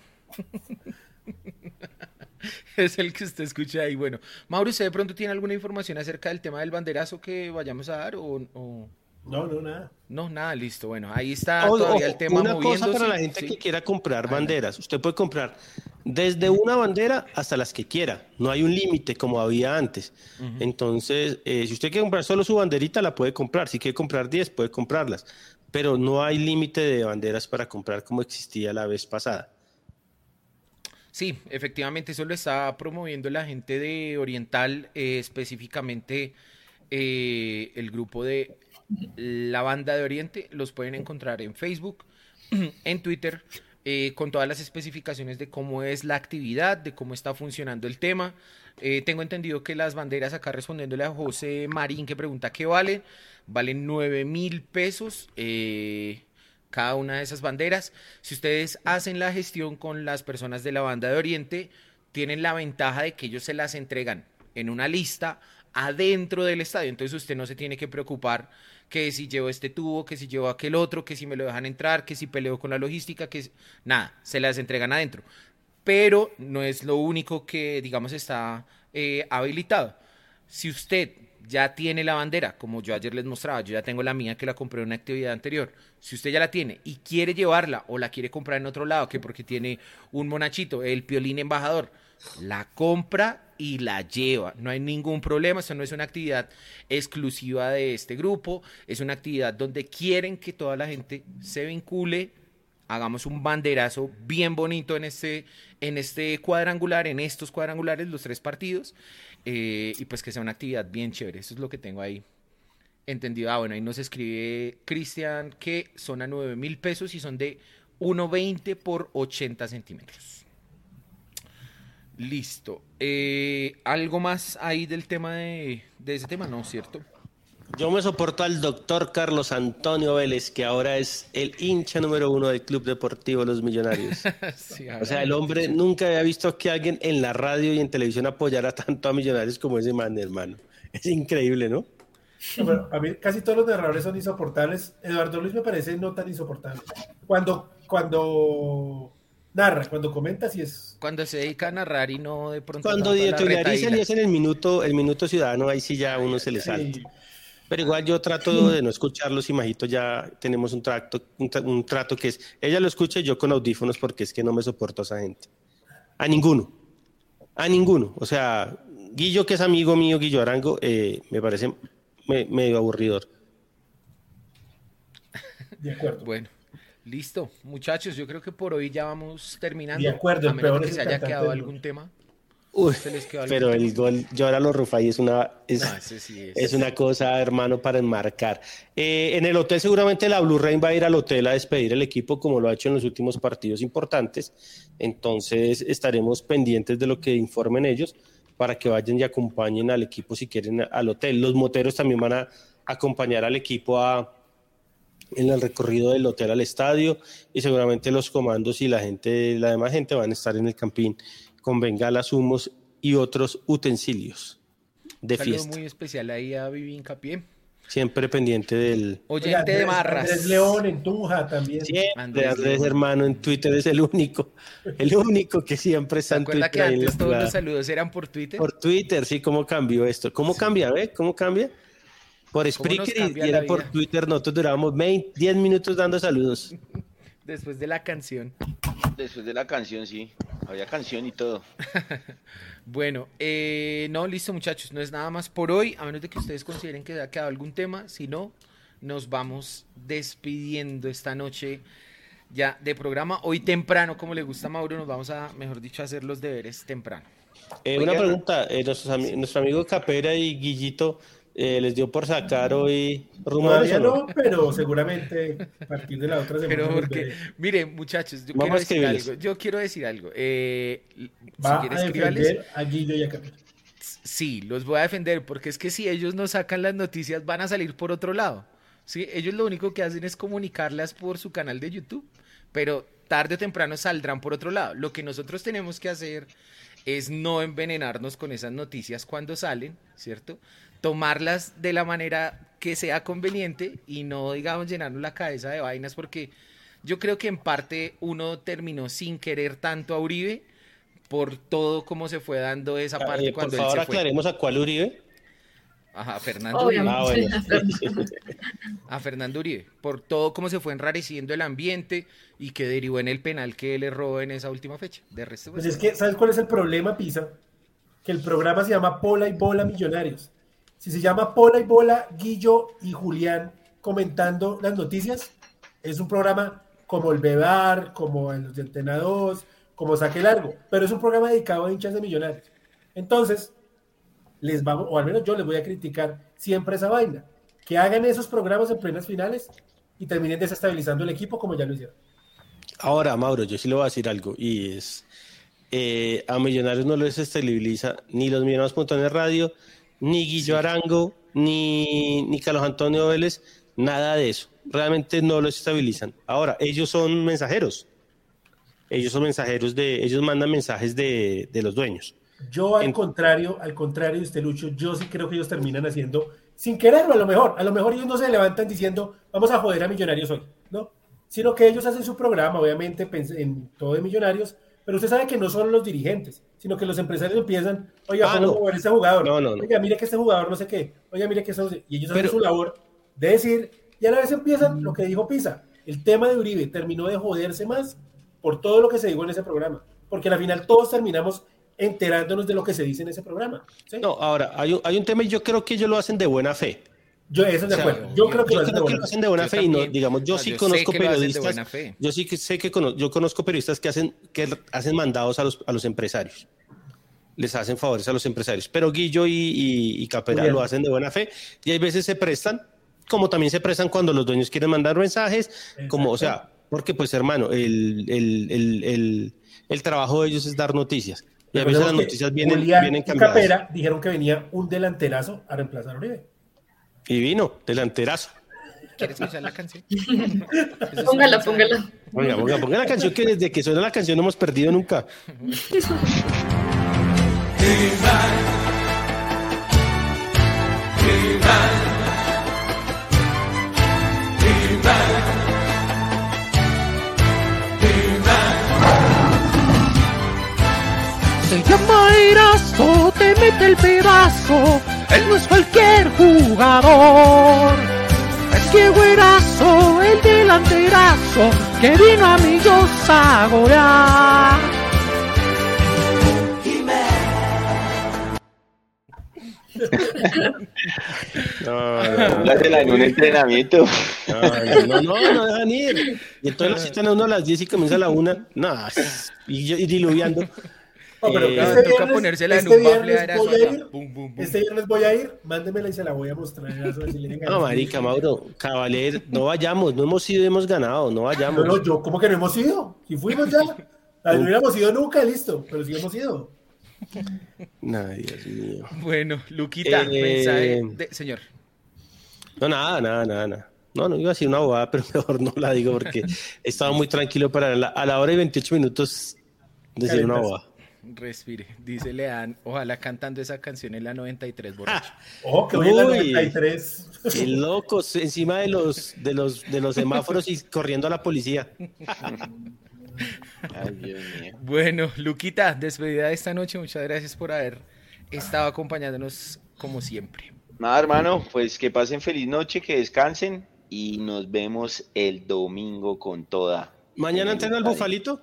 es el que usted escucha ahí. Bueno, Mauro, ¿usted de pronto tiene alguna información acerca del tema del banderazo que vayamos a dar o, o- No, no, nada. no? Nada, listo. Bueno, ahí está Ojo, todavía ojo, el tema una cosa moviéndose. para la gente Sí. que quiera comprar banderas. Usted puede comprar desde una bandera hasta las que quiera. No hay un límite como había antes. Entonces, eh, si usted quiere comprar solo su banderita, la puede comprar. Si quiere comprar 10, puede comprarlas. Pero no hay límite de banderas para comprar como existía la vez pasada. Sí, efectivamente, eso lo está promoviendo la gente de Oriental, eh, específicamente eh, el grupo de la banda de Oriente. Los pueden encontrar en Facebook, en Twitter, eh, con todas las especificaciones de cómo es la actividad, de cómo está funcionando el tema. Eh, tengo entendido que las banderas, acá respondiéndole a José Marín, que pregunta qué valen, valen 9 mil pesos. eh, cada una de esas banderas. Si ustedes hacen la gestión con las personas de la banda de Oriente, tienen la ventaja de que ellos se las entregan en una lista adentro del estadio. Entonces usted no se tiene que preocupar que si llevo este tubo, que si llevo aquel otro, que si me lo dejan entrar, que si peleo con la logística, que nada, se las entregan adentro. Pero no es lo único que, digamos, está eh, habilitado. Si usted ya tiene la bandera, como yo ayer les mostraba, yo ya tengo la mía que la compré en una actividad anterior. Si usted ya la tiene y quiere llevarla o la quiere comprar en otro lado, que porque tiene un monachito, el piolín embajador, la compra y la lleva. No hay ningún problema, eso no es una actividad exclusiva de este grupo, es una actividad donde quieren que toda la gente se vincule, hagamos un banderazo bien bonito en este, en este cuadrangular, en estos cuadrangulares, los tres partidos, eh, y pues que sea una actividad bien chévere. Eso es lo que tengo ahí entendido. Ah, bueno, ahí nos escribe Cristian que son a 9 mil pesos y son de 1,20 por 80 centímetros. Listo. Eh, ¿Algo más ahí del tema de, de ese tema? No, ¿cierto? Yo me soporto al doctor Carlos Antonio Vélez, que ahora es el hincha número uno del Club Deportivo Los Millonarios. Sí, O sea, el hombre nunca había visto que alguien en la radio y en televisión apoyara tanto a Millonarios como ese man, hermano. Es increíble, ¿no? A mí casi todos los narradores son insoportables. Eduardo Luis me parece no tan insoportable. Cuando, cuando narra, cuando comenta, sí es. Cuando se dedica a narrar y no de pronto... Cuando tanto a la editorializan y hacen el minuto, el minuto ciudadano, ahí sí ya uno se le salta. Sí. Pero igual yo trato de no escucharlos y Majito ya tenemos un trato, un, tra- un trato que es, ella lo escucha y yo con audífonos porque es que no me soporto a esa gente. A ninguno. A ninguno. O sea, Guillo, que es amigo mío, Guillo Arango, eh, me parece me- medio aburridor. De acuerdo. Bueno, listo. Muchachos, yo creo que por hoy ya vamos terminando. De acuerdo, a el menos que se haya quedado algún tema. Uy, ¿Se les quedó algún pero el gol, yo ahora lo Rufai es una, es, No, ese sí es. es una cosa, hermano, para enmarcar. Eh, en el hotel seguramente la Blue Rain va a ir al hotel a despedir el equipo como lo ha hecho en los últimos partidos importantes. Entonces estaremos pendientes de lo que informen ellos para que vayan y acompañen al equipo si quieren al hotel. Los moteros también van a acompañar al equipo a, en el recorrido del hotel al estadio y seguramente los comandos y la gente, la demás gente van a estar en el campín con bengalas, humos y otros utensilios de Un saludo fiesta. muy especial ahí a Vivi Hincapié. Siempre pendiente del... Oyente de Andrés- Marras. Andrés León en Tunja también. Siempre Andrés Andrés, hermano en Twitter es el único, el único que siempre ¿Se está en Twitter. que la antes todos los saludos eran por Twitter? Por Twitter, sí, ¿cómo cambió esto? ¿Cómo cambia, ve? ¿Cómo cambia? Por Spreaker y- era por? Twitter, nosotros durábamos 20, 10 minutos dando saludos. Después de la canción. Después de la canción, sí. Había canción y todo. Bueno, eh, no, listo muchachos, no es nada más por hoy, a menos de que ustedes consideren que ha quedado algún tema, si no, nos vamos despidiendo esta noche ya de programa. Hoy temprano, como le gusta a Mauro, nos vamos a, mejor dicho, a hacer los deberes temprano. Eh, Oiga. una pregunta, eh, nuestros nuestro amigo Capera y Guillito eh, les dio por sacar hoy rumores Todavía no? no, pero seguramente a partir de la otra semana. Pero porque, miren muchachos, yo Vamos quiero a decir escribirles. algo, yo quiero decir algo. Eh, si Va a defender a Guillo y a Capela. Sí, los voy a defender porque es que si ellos no sacan las noticias van a salir por otro lado. ¿sí? Ellos lo único que hacen es comunicarlas por su canal de YouTube, pero tarde o temprano saldrán por otro lado. Lo que nosotros tenemos que hacer es no envenenarnos con esas noticias cuando salen, ¿cierto? Tomarlas de la manera que sea conveniente y no, digamos, llenarnos la cabeza de vainas porque yo creo que en parte uno terminó sin querer tanto a Uribe por todo cómo se fue dando esa parte eh, cuando por favor, él se fue. aclaremos a cuál Uribe. Ajá, a Fernando Uribe. Ah, bueno. A Fernando Uribe. Por todo cómo se fue enrareciendo el ambiente y que derivó en el penal que le robó en esa última fecha. De resto, Pues pues, es que, ¿sabes cuál es el problema, Pisa? Que el programa se llama Pola y Bola Millonarios. Si se llama Pola y Bola, Guillo y Julián comentando las noticias, es un programa como el Bebar, como el de Antena 2, como Saque Largo, pero es un programa dedicado a hinchas de millonarios. Entonces, les vamos, o al menos yo les voy a criticar siempre esa vaina. Que hagan esos programas en plenas finales y terminen desestabilizando el equipo como ya lo hicieron. Ahora, Mauro, yo sí le voy a decir algo y es, eh, a Millonarios no les estabiliza ni los Millonarios.net Radio, ni Guillo Arango, ni, ni Carlos Antonio Vélez, nada de eso. Realmente no los estabilizan. Ahora, ellos son mensajeros. Ellos son mensajeros de, ellos mandan mensajes de, de los dueños. Yo al En- contrario, al contrario de usted, Lucho, yo sí creo que ellos terminan haciendo, sin quererlo a lo mejor, a lo mejor ellos no se levantan diciendo, vamos a joder a Millonarios hoy, ¿no? Sino que ellos hacen su programa, obviamente, en todo de Millonarios, pero usted sabe que no son los dirigentes, sino que los empresarios empiezan, oiga, Ah, vamos no. a mover este jugador, No, no, no. oiga, mire que este jugador no sé qué, oiga, mire que eso, y ellos hacen Pero- su labor de decir, y a la vez empiezan lo que dijo Pisa, el tema de Uribe terminó de joderse más por todo lo que se dijo en ese programa, porque al final todos terminamos enterándonos de lo que se dice en ese programa. ¿sí? No, ahora, hay un, hay un tema y yo creo que ellos lo hacen de buena fe. Yo, eso es de O sea, acuerdo. Yo creo que Yo lo hacen de creo que buena lo hacen de buena Yo fe y no, digamos, yo sí yo conozco que lo hacen de periodistas. buena fe. Yo sí que sé que cono- yo conozco periodistas que hacen que hacen mandados a los, a los empresarios. Les hacen favores a los empresarios. Pero Guillo y, y, y Capera lo hacen de buena fe y hay veces se prestan, como también se prestan cuando los dueños quieren mandar mensajes, como, o sea, porque pues hermano, el, el, el, el, el trabajo de ellos es dar noticias. Y a veces las noticias vienen, Julián vienen cambiadas. Capera dijeron que venía un delanterazo a reemplazar a Uribe. Y vino, delanterazo. ¿quieres escuchar la canción? Póngala, póngala. Oiga, ponga, ponga la canción que desde que suena la canción no hemos perdido nunca. Erazo, te mete el pedazo. Él no es cualquier jugador. Es Diego Erazo, el delanterazo, que vino a Millos a golear. No, no, Póngasela en un entrenamiento. no, no, no, no dejan ir. Y entonces la citan a uno a las 10 y comienza a la 1. No, y, yo- y diluviando. No, pero Eh, este toca viernes- ponérsela en este un bafle a voy a Erazo, ir, pum, pum, pum. Este viernes voy a ir, mándemela y se la voy a mostrar. a No, marica, Mauro, Cavaler, no vayamos, no hemos ido y hemos ganado, no No, vayamos. no, yo, ¿cómo que no hemos ido? Si fuimos ya. No hubiéramos ido nunca, listo, pero sí hemos ido. No, Dios mío. Bueno, Luquita, Eh, mensaje de... Señor. No, nada, nada, nada, nada. No, no iba a decir una bobada, pero mejor no la digo porque estaba muy tranquilo para la- a la hora y 28 minutos decir una Calentas. bobada. Respire. Dice Lean, ojalá cantando esa canción en la 93 borracho. Ojo, que hoy en la Uy. 93. Qué locos, encima de los, de los, de los semáforos y corriendo a la policía. Ay, Dios mío. Bueno, Luquita, despedida de esta noche. Muchas gracias por haber estado acompañándonos como siempre. Nada, hermano, pues que pasen feliz noche, que descansen y nos vemos el domingo con toda. ¿Mañana En entrena el bufalito?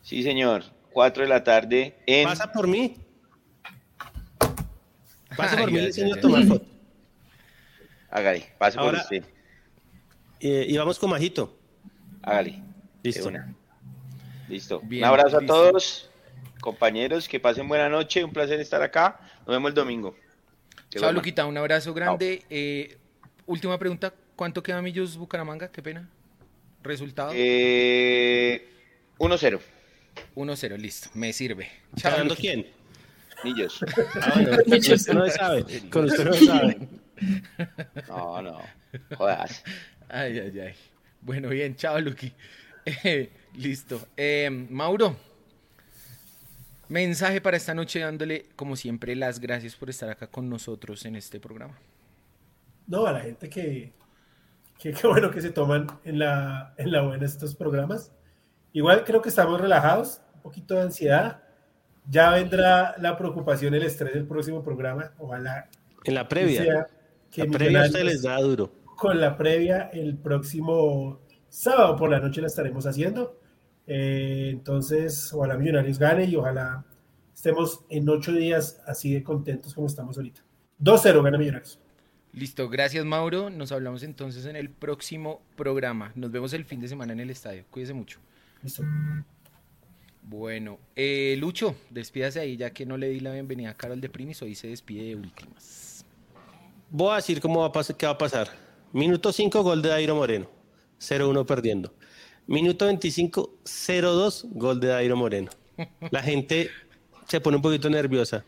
Sí, señor. 4 de la tarde en. Pasa por mí. Pasa por Ay, mí, le enseño a tomar foto. Hágale, pase por usted. Eh, y vamos con Majito. Hágale. Listo. una. Listo. Bien, Un abrazo listo. a todos, compañeros, que pasen buena noche. Un placer estar acá. Nos vemos el domingo. Que Chao. Luquita. Un abrazo grande. Eh, última pregunta. ¿Cuánto queda Millos Bucaramanga? Qué pena. Resultado. Eh, 1-0. 1-0. Listo. Me sirve. Chao, ¿Ganando quién? Millos. Ah, bueno, con usted no sabe. Con usted no sabe. No, no. Jodas. Ay, ay, ay. Bueno, bien, chao, Luqui. Eh, listo. Eh, Mauro, mensaje para esta noche dándole, como siempre, las gracias por estar acá con nosotros en este programa. No, a la gente que, que qué bueno que se toman en la, en la buena estos programas. Igual creo que estamos relajados, un poquito de ansiedad. Ya vendrá la preocupación, el estrés del próximo programa. Ojalá En la que previa. sea que La previa usted les da duro. con la previa el próximo sábado por la noche la estaremos haciendo. Eh, entonces, ojalá Millonarios gane y ojalá estemos en ocho días así de contentos como estamos ahorita. 2-0 gana Millonarios. Listo, gracias Mauro. Nos hablamos entonces en el próximo programa. Nos vemos el fin de semana en el estadio. Cuídese mucho. Listo. Bueno, eh, Lucho, despídase ahí ya que no le di la bienvenida a Carol de Primis. Hoy se despide de últimas. Voy a decir cómo va a pasar, qué va a pasar. Minuto 5, gol de Dairo Moreno. 0-1 perdiendo. Minuto 25, 0-2, gol de Dairo Moreno. La gente se pone un poquito nerviosa.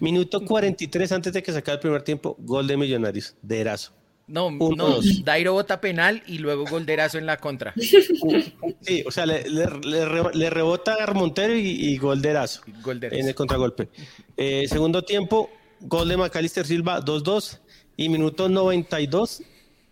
Minuto 43 antes de que se acabe el primer tiempo, gol de Millonarios, de Erazo. No, Uno, no, dos. Dairo bota penal y luego golderazo en la contra. Sí, o sea, le, le- le re- le rebota a Montero y, y gol de Erazo Golderazo. en el contragolpe. Eh, segundo tiempo, gol de Macalister Silva, 2-2. Y minuto 92,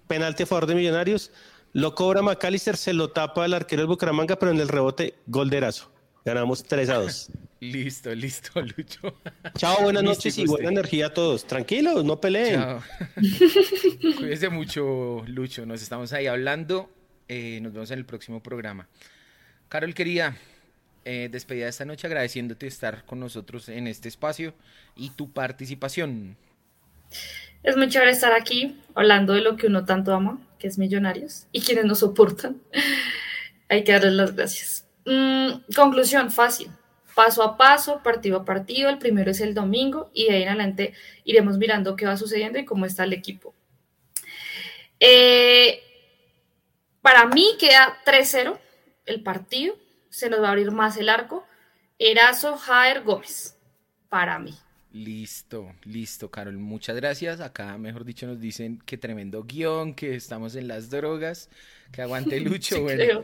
penalti a favor de Millonarios. Lo cobra Macalister, se lo tapa el arquero del Bucaramanga, pero en el rebote, gol de Erazo. Ganamos 3-2. Listo, listo, Lucho. Chao, buenas Místico noches y usted. buena energía a todos. Tranquilos, no peleen. Chao. Cuídese mucho, Lucho. Nos estamos ahí hablando. Eh, nos vemos en el próximo programa. Carol, querida, eh, despedida de esta noche agradeciéndote estar con nosotros en este espacio y tu participación. Es muy chévere estar aquí hablando de lo que uno tanto ama, que es Millonarios, y quienes nos soportan. Hay que darles las gracias. Mm, conclusión, fácil. Paso a paso, partido a partido. El primero es el domingo y de ahí en adelante iremos mirando qué va sucediendo y cómo está el equipo. Eh, para mí queda 3-0 el partido. Se nos va a abrir más el arco. Erazo, Jaer, Gómez. Para mí. Listo, listo, Carol. Muchas gracias. Acá, mejor dicho, nos dicen que tremendo guion, que estamos en las drogas, que aguante Lucho. Sí, bueno,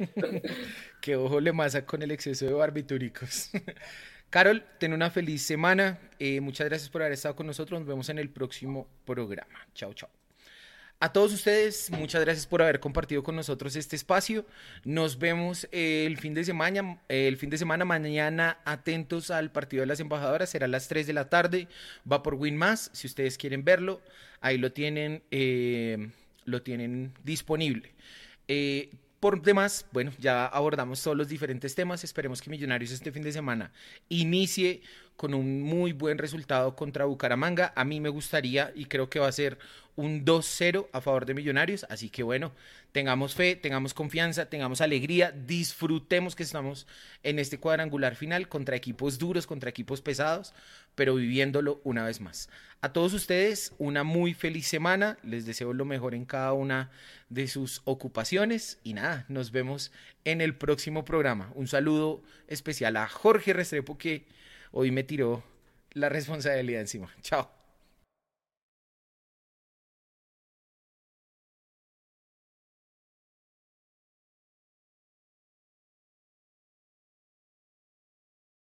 que ojo le masa con el exceso de barbitúricos. Carol, ten una feliz semana. Eh, muchas gracias por haber estado con nosotros. Nos vemos en el próximo programa. Chao, chao. A todos ustedes, muchas gracias por haber compartido con nosotros este espacio. Nos vemos eh, el fin de semana, eh, el fin de semana mañana atentos al partido de las embajadoras, será a las 3 de la tarde, va por Win Más, si ustedes quieren verlo, ahí lo tienen, eh, lo tienen disponible. Eh, por demás, bueno, ya abordamos todos los diferentes temas. Esperemos que Millonarios este fin de semana inicie con un muy buen resultado contra Bucaramanga. A mí me gustaría y creo que va a ser un 2-0 a favor de Millonarios. Así que bueno, tengamos fe, tengamos confianza, tengamos alegría, disfrutemos que estamos en este cuadrangular final contra equipos duros, contra equipos pesados, pero viviéndolo una vez más. A todos ustedes, una muy feliz semana. Les deseo lo mejor en cada una de sus ocupaciones. Y nada, nos vemos en el próximo programa. Un saludo especial a Jorge Restrepo que hoy me tiró la responsabilidad encima. Chao.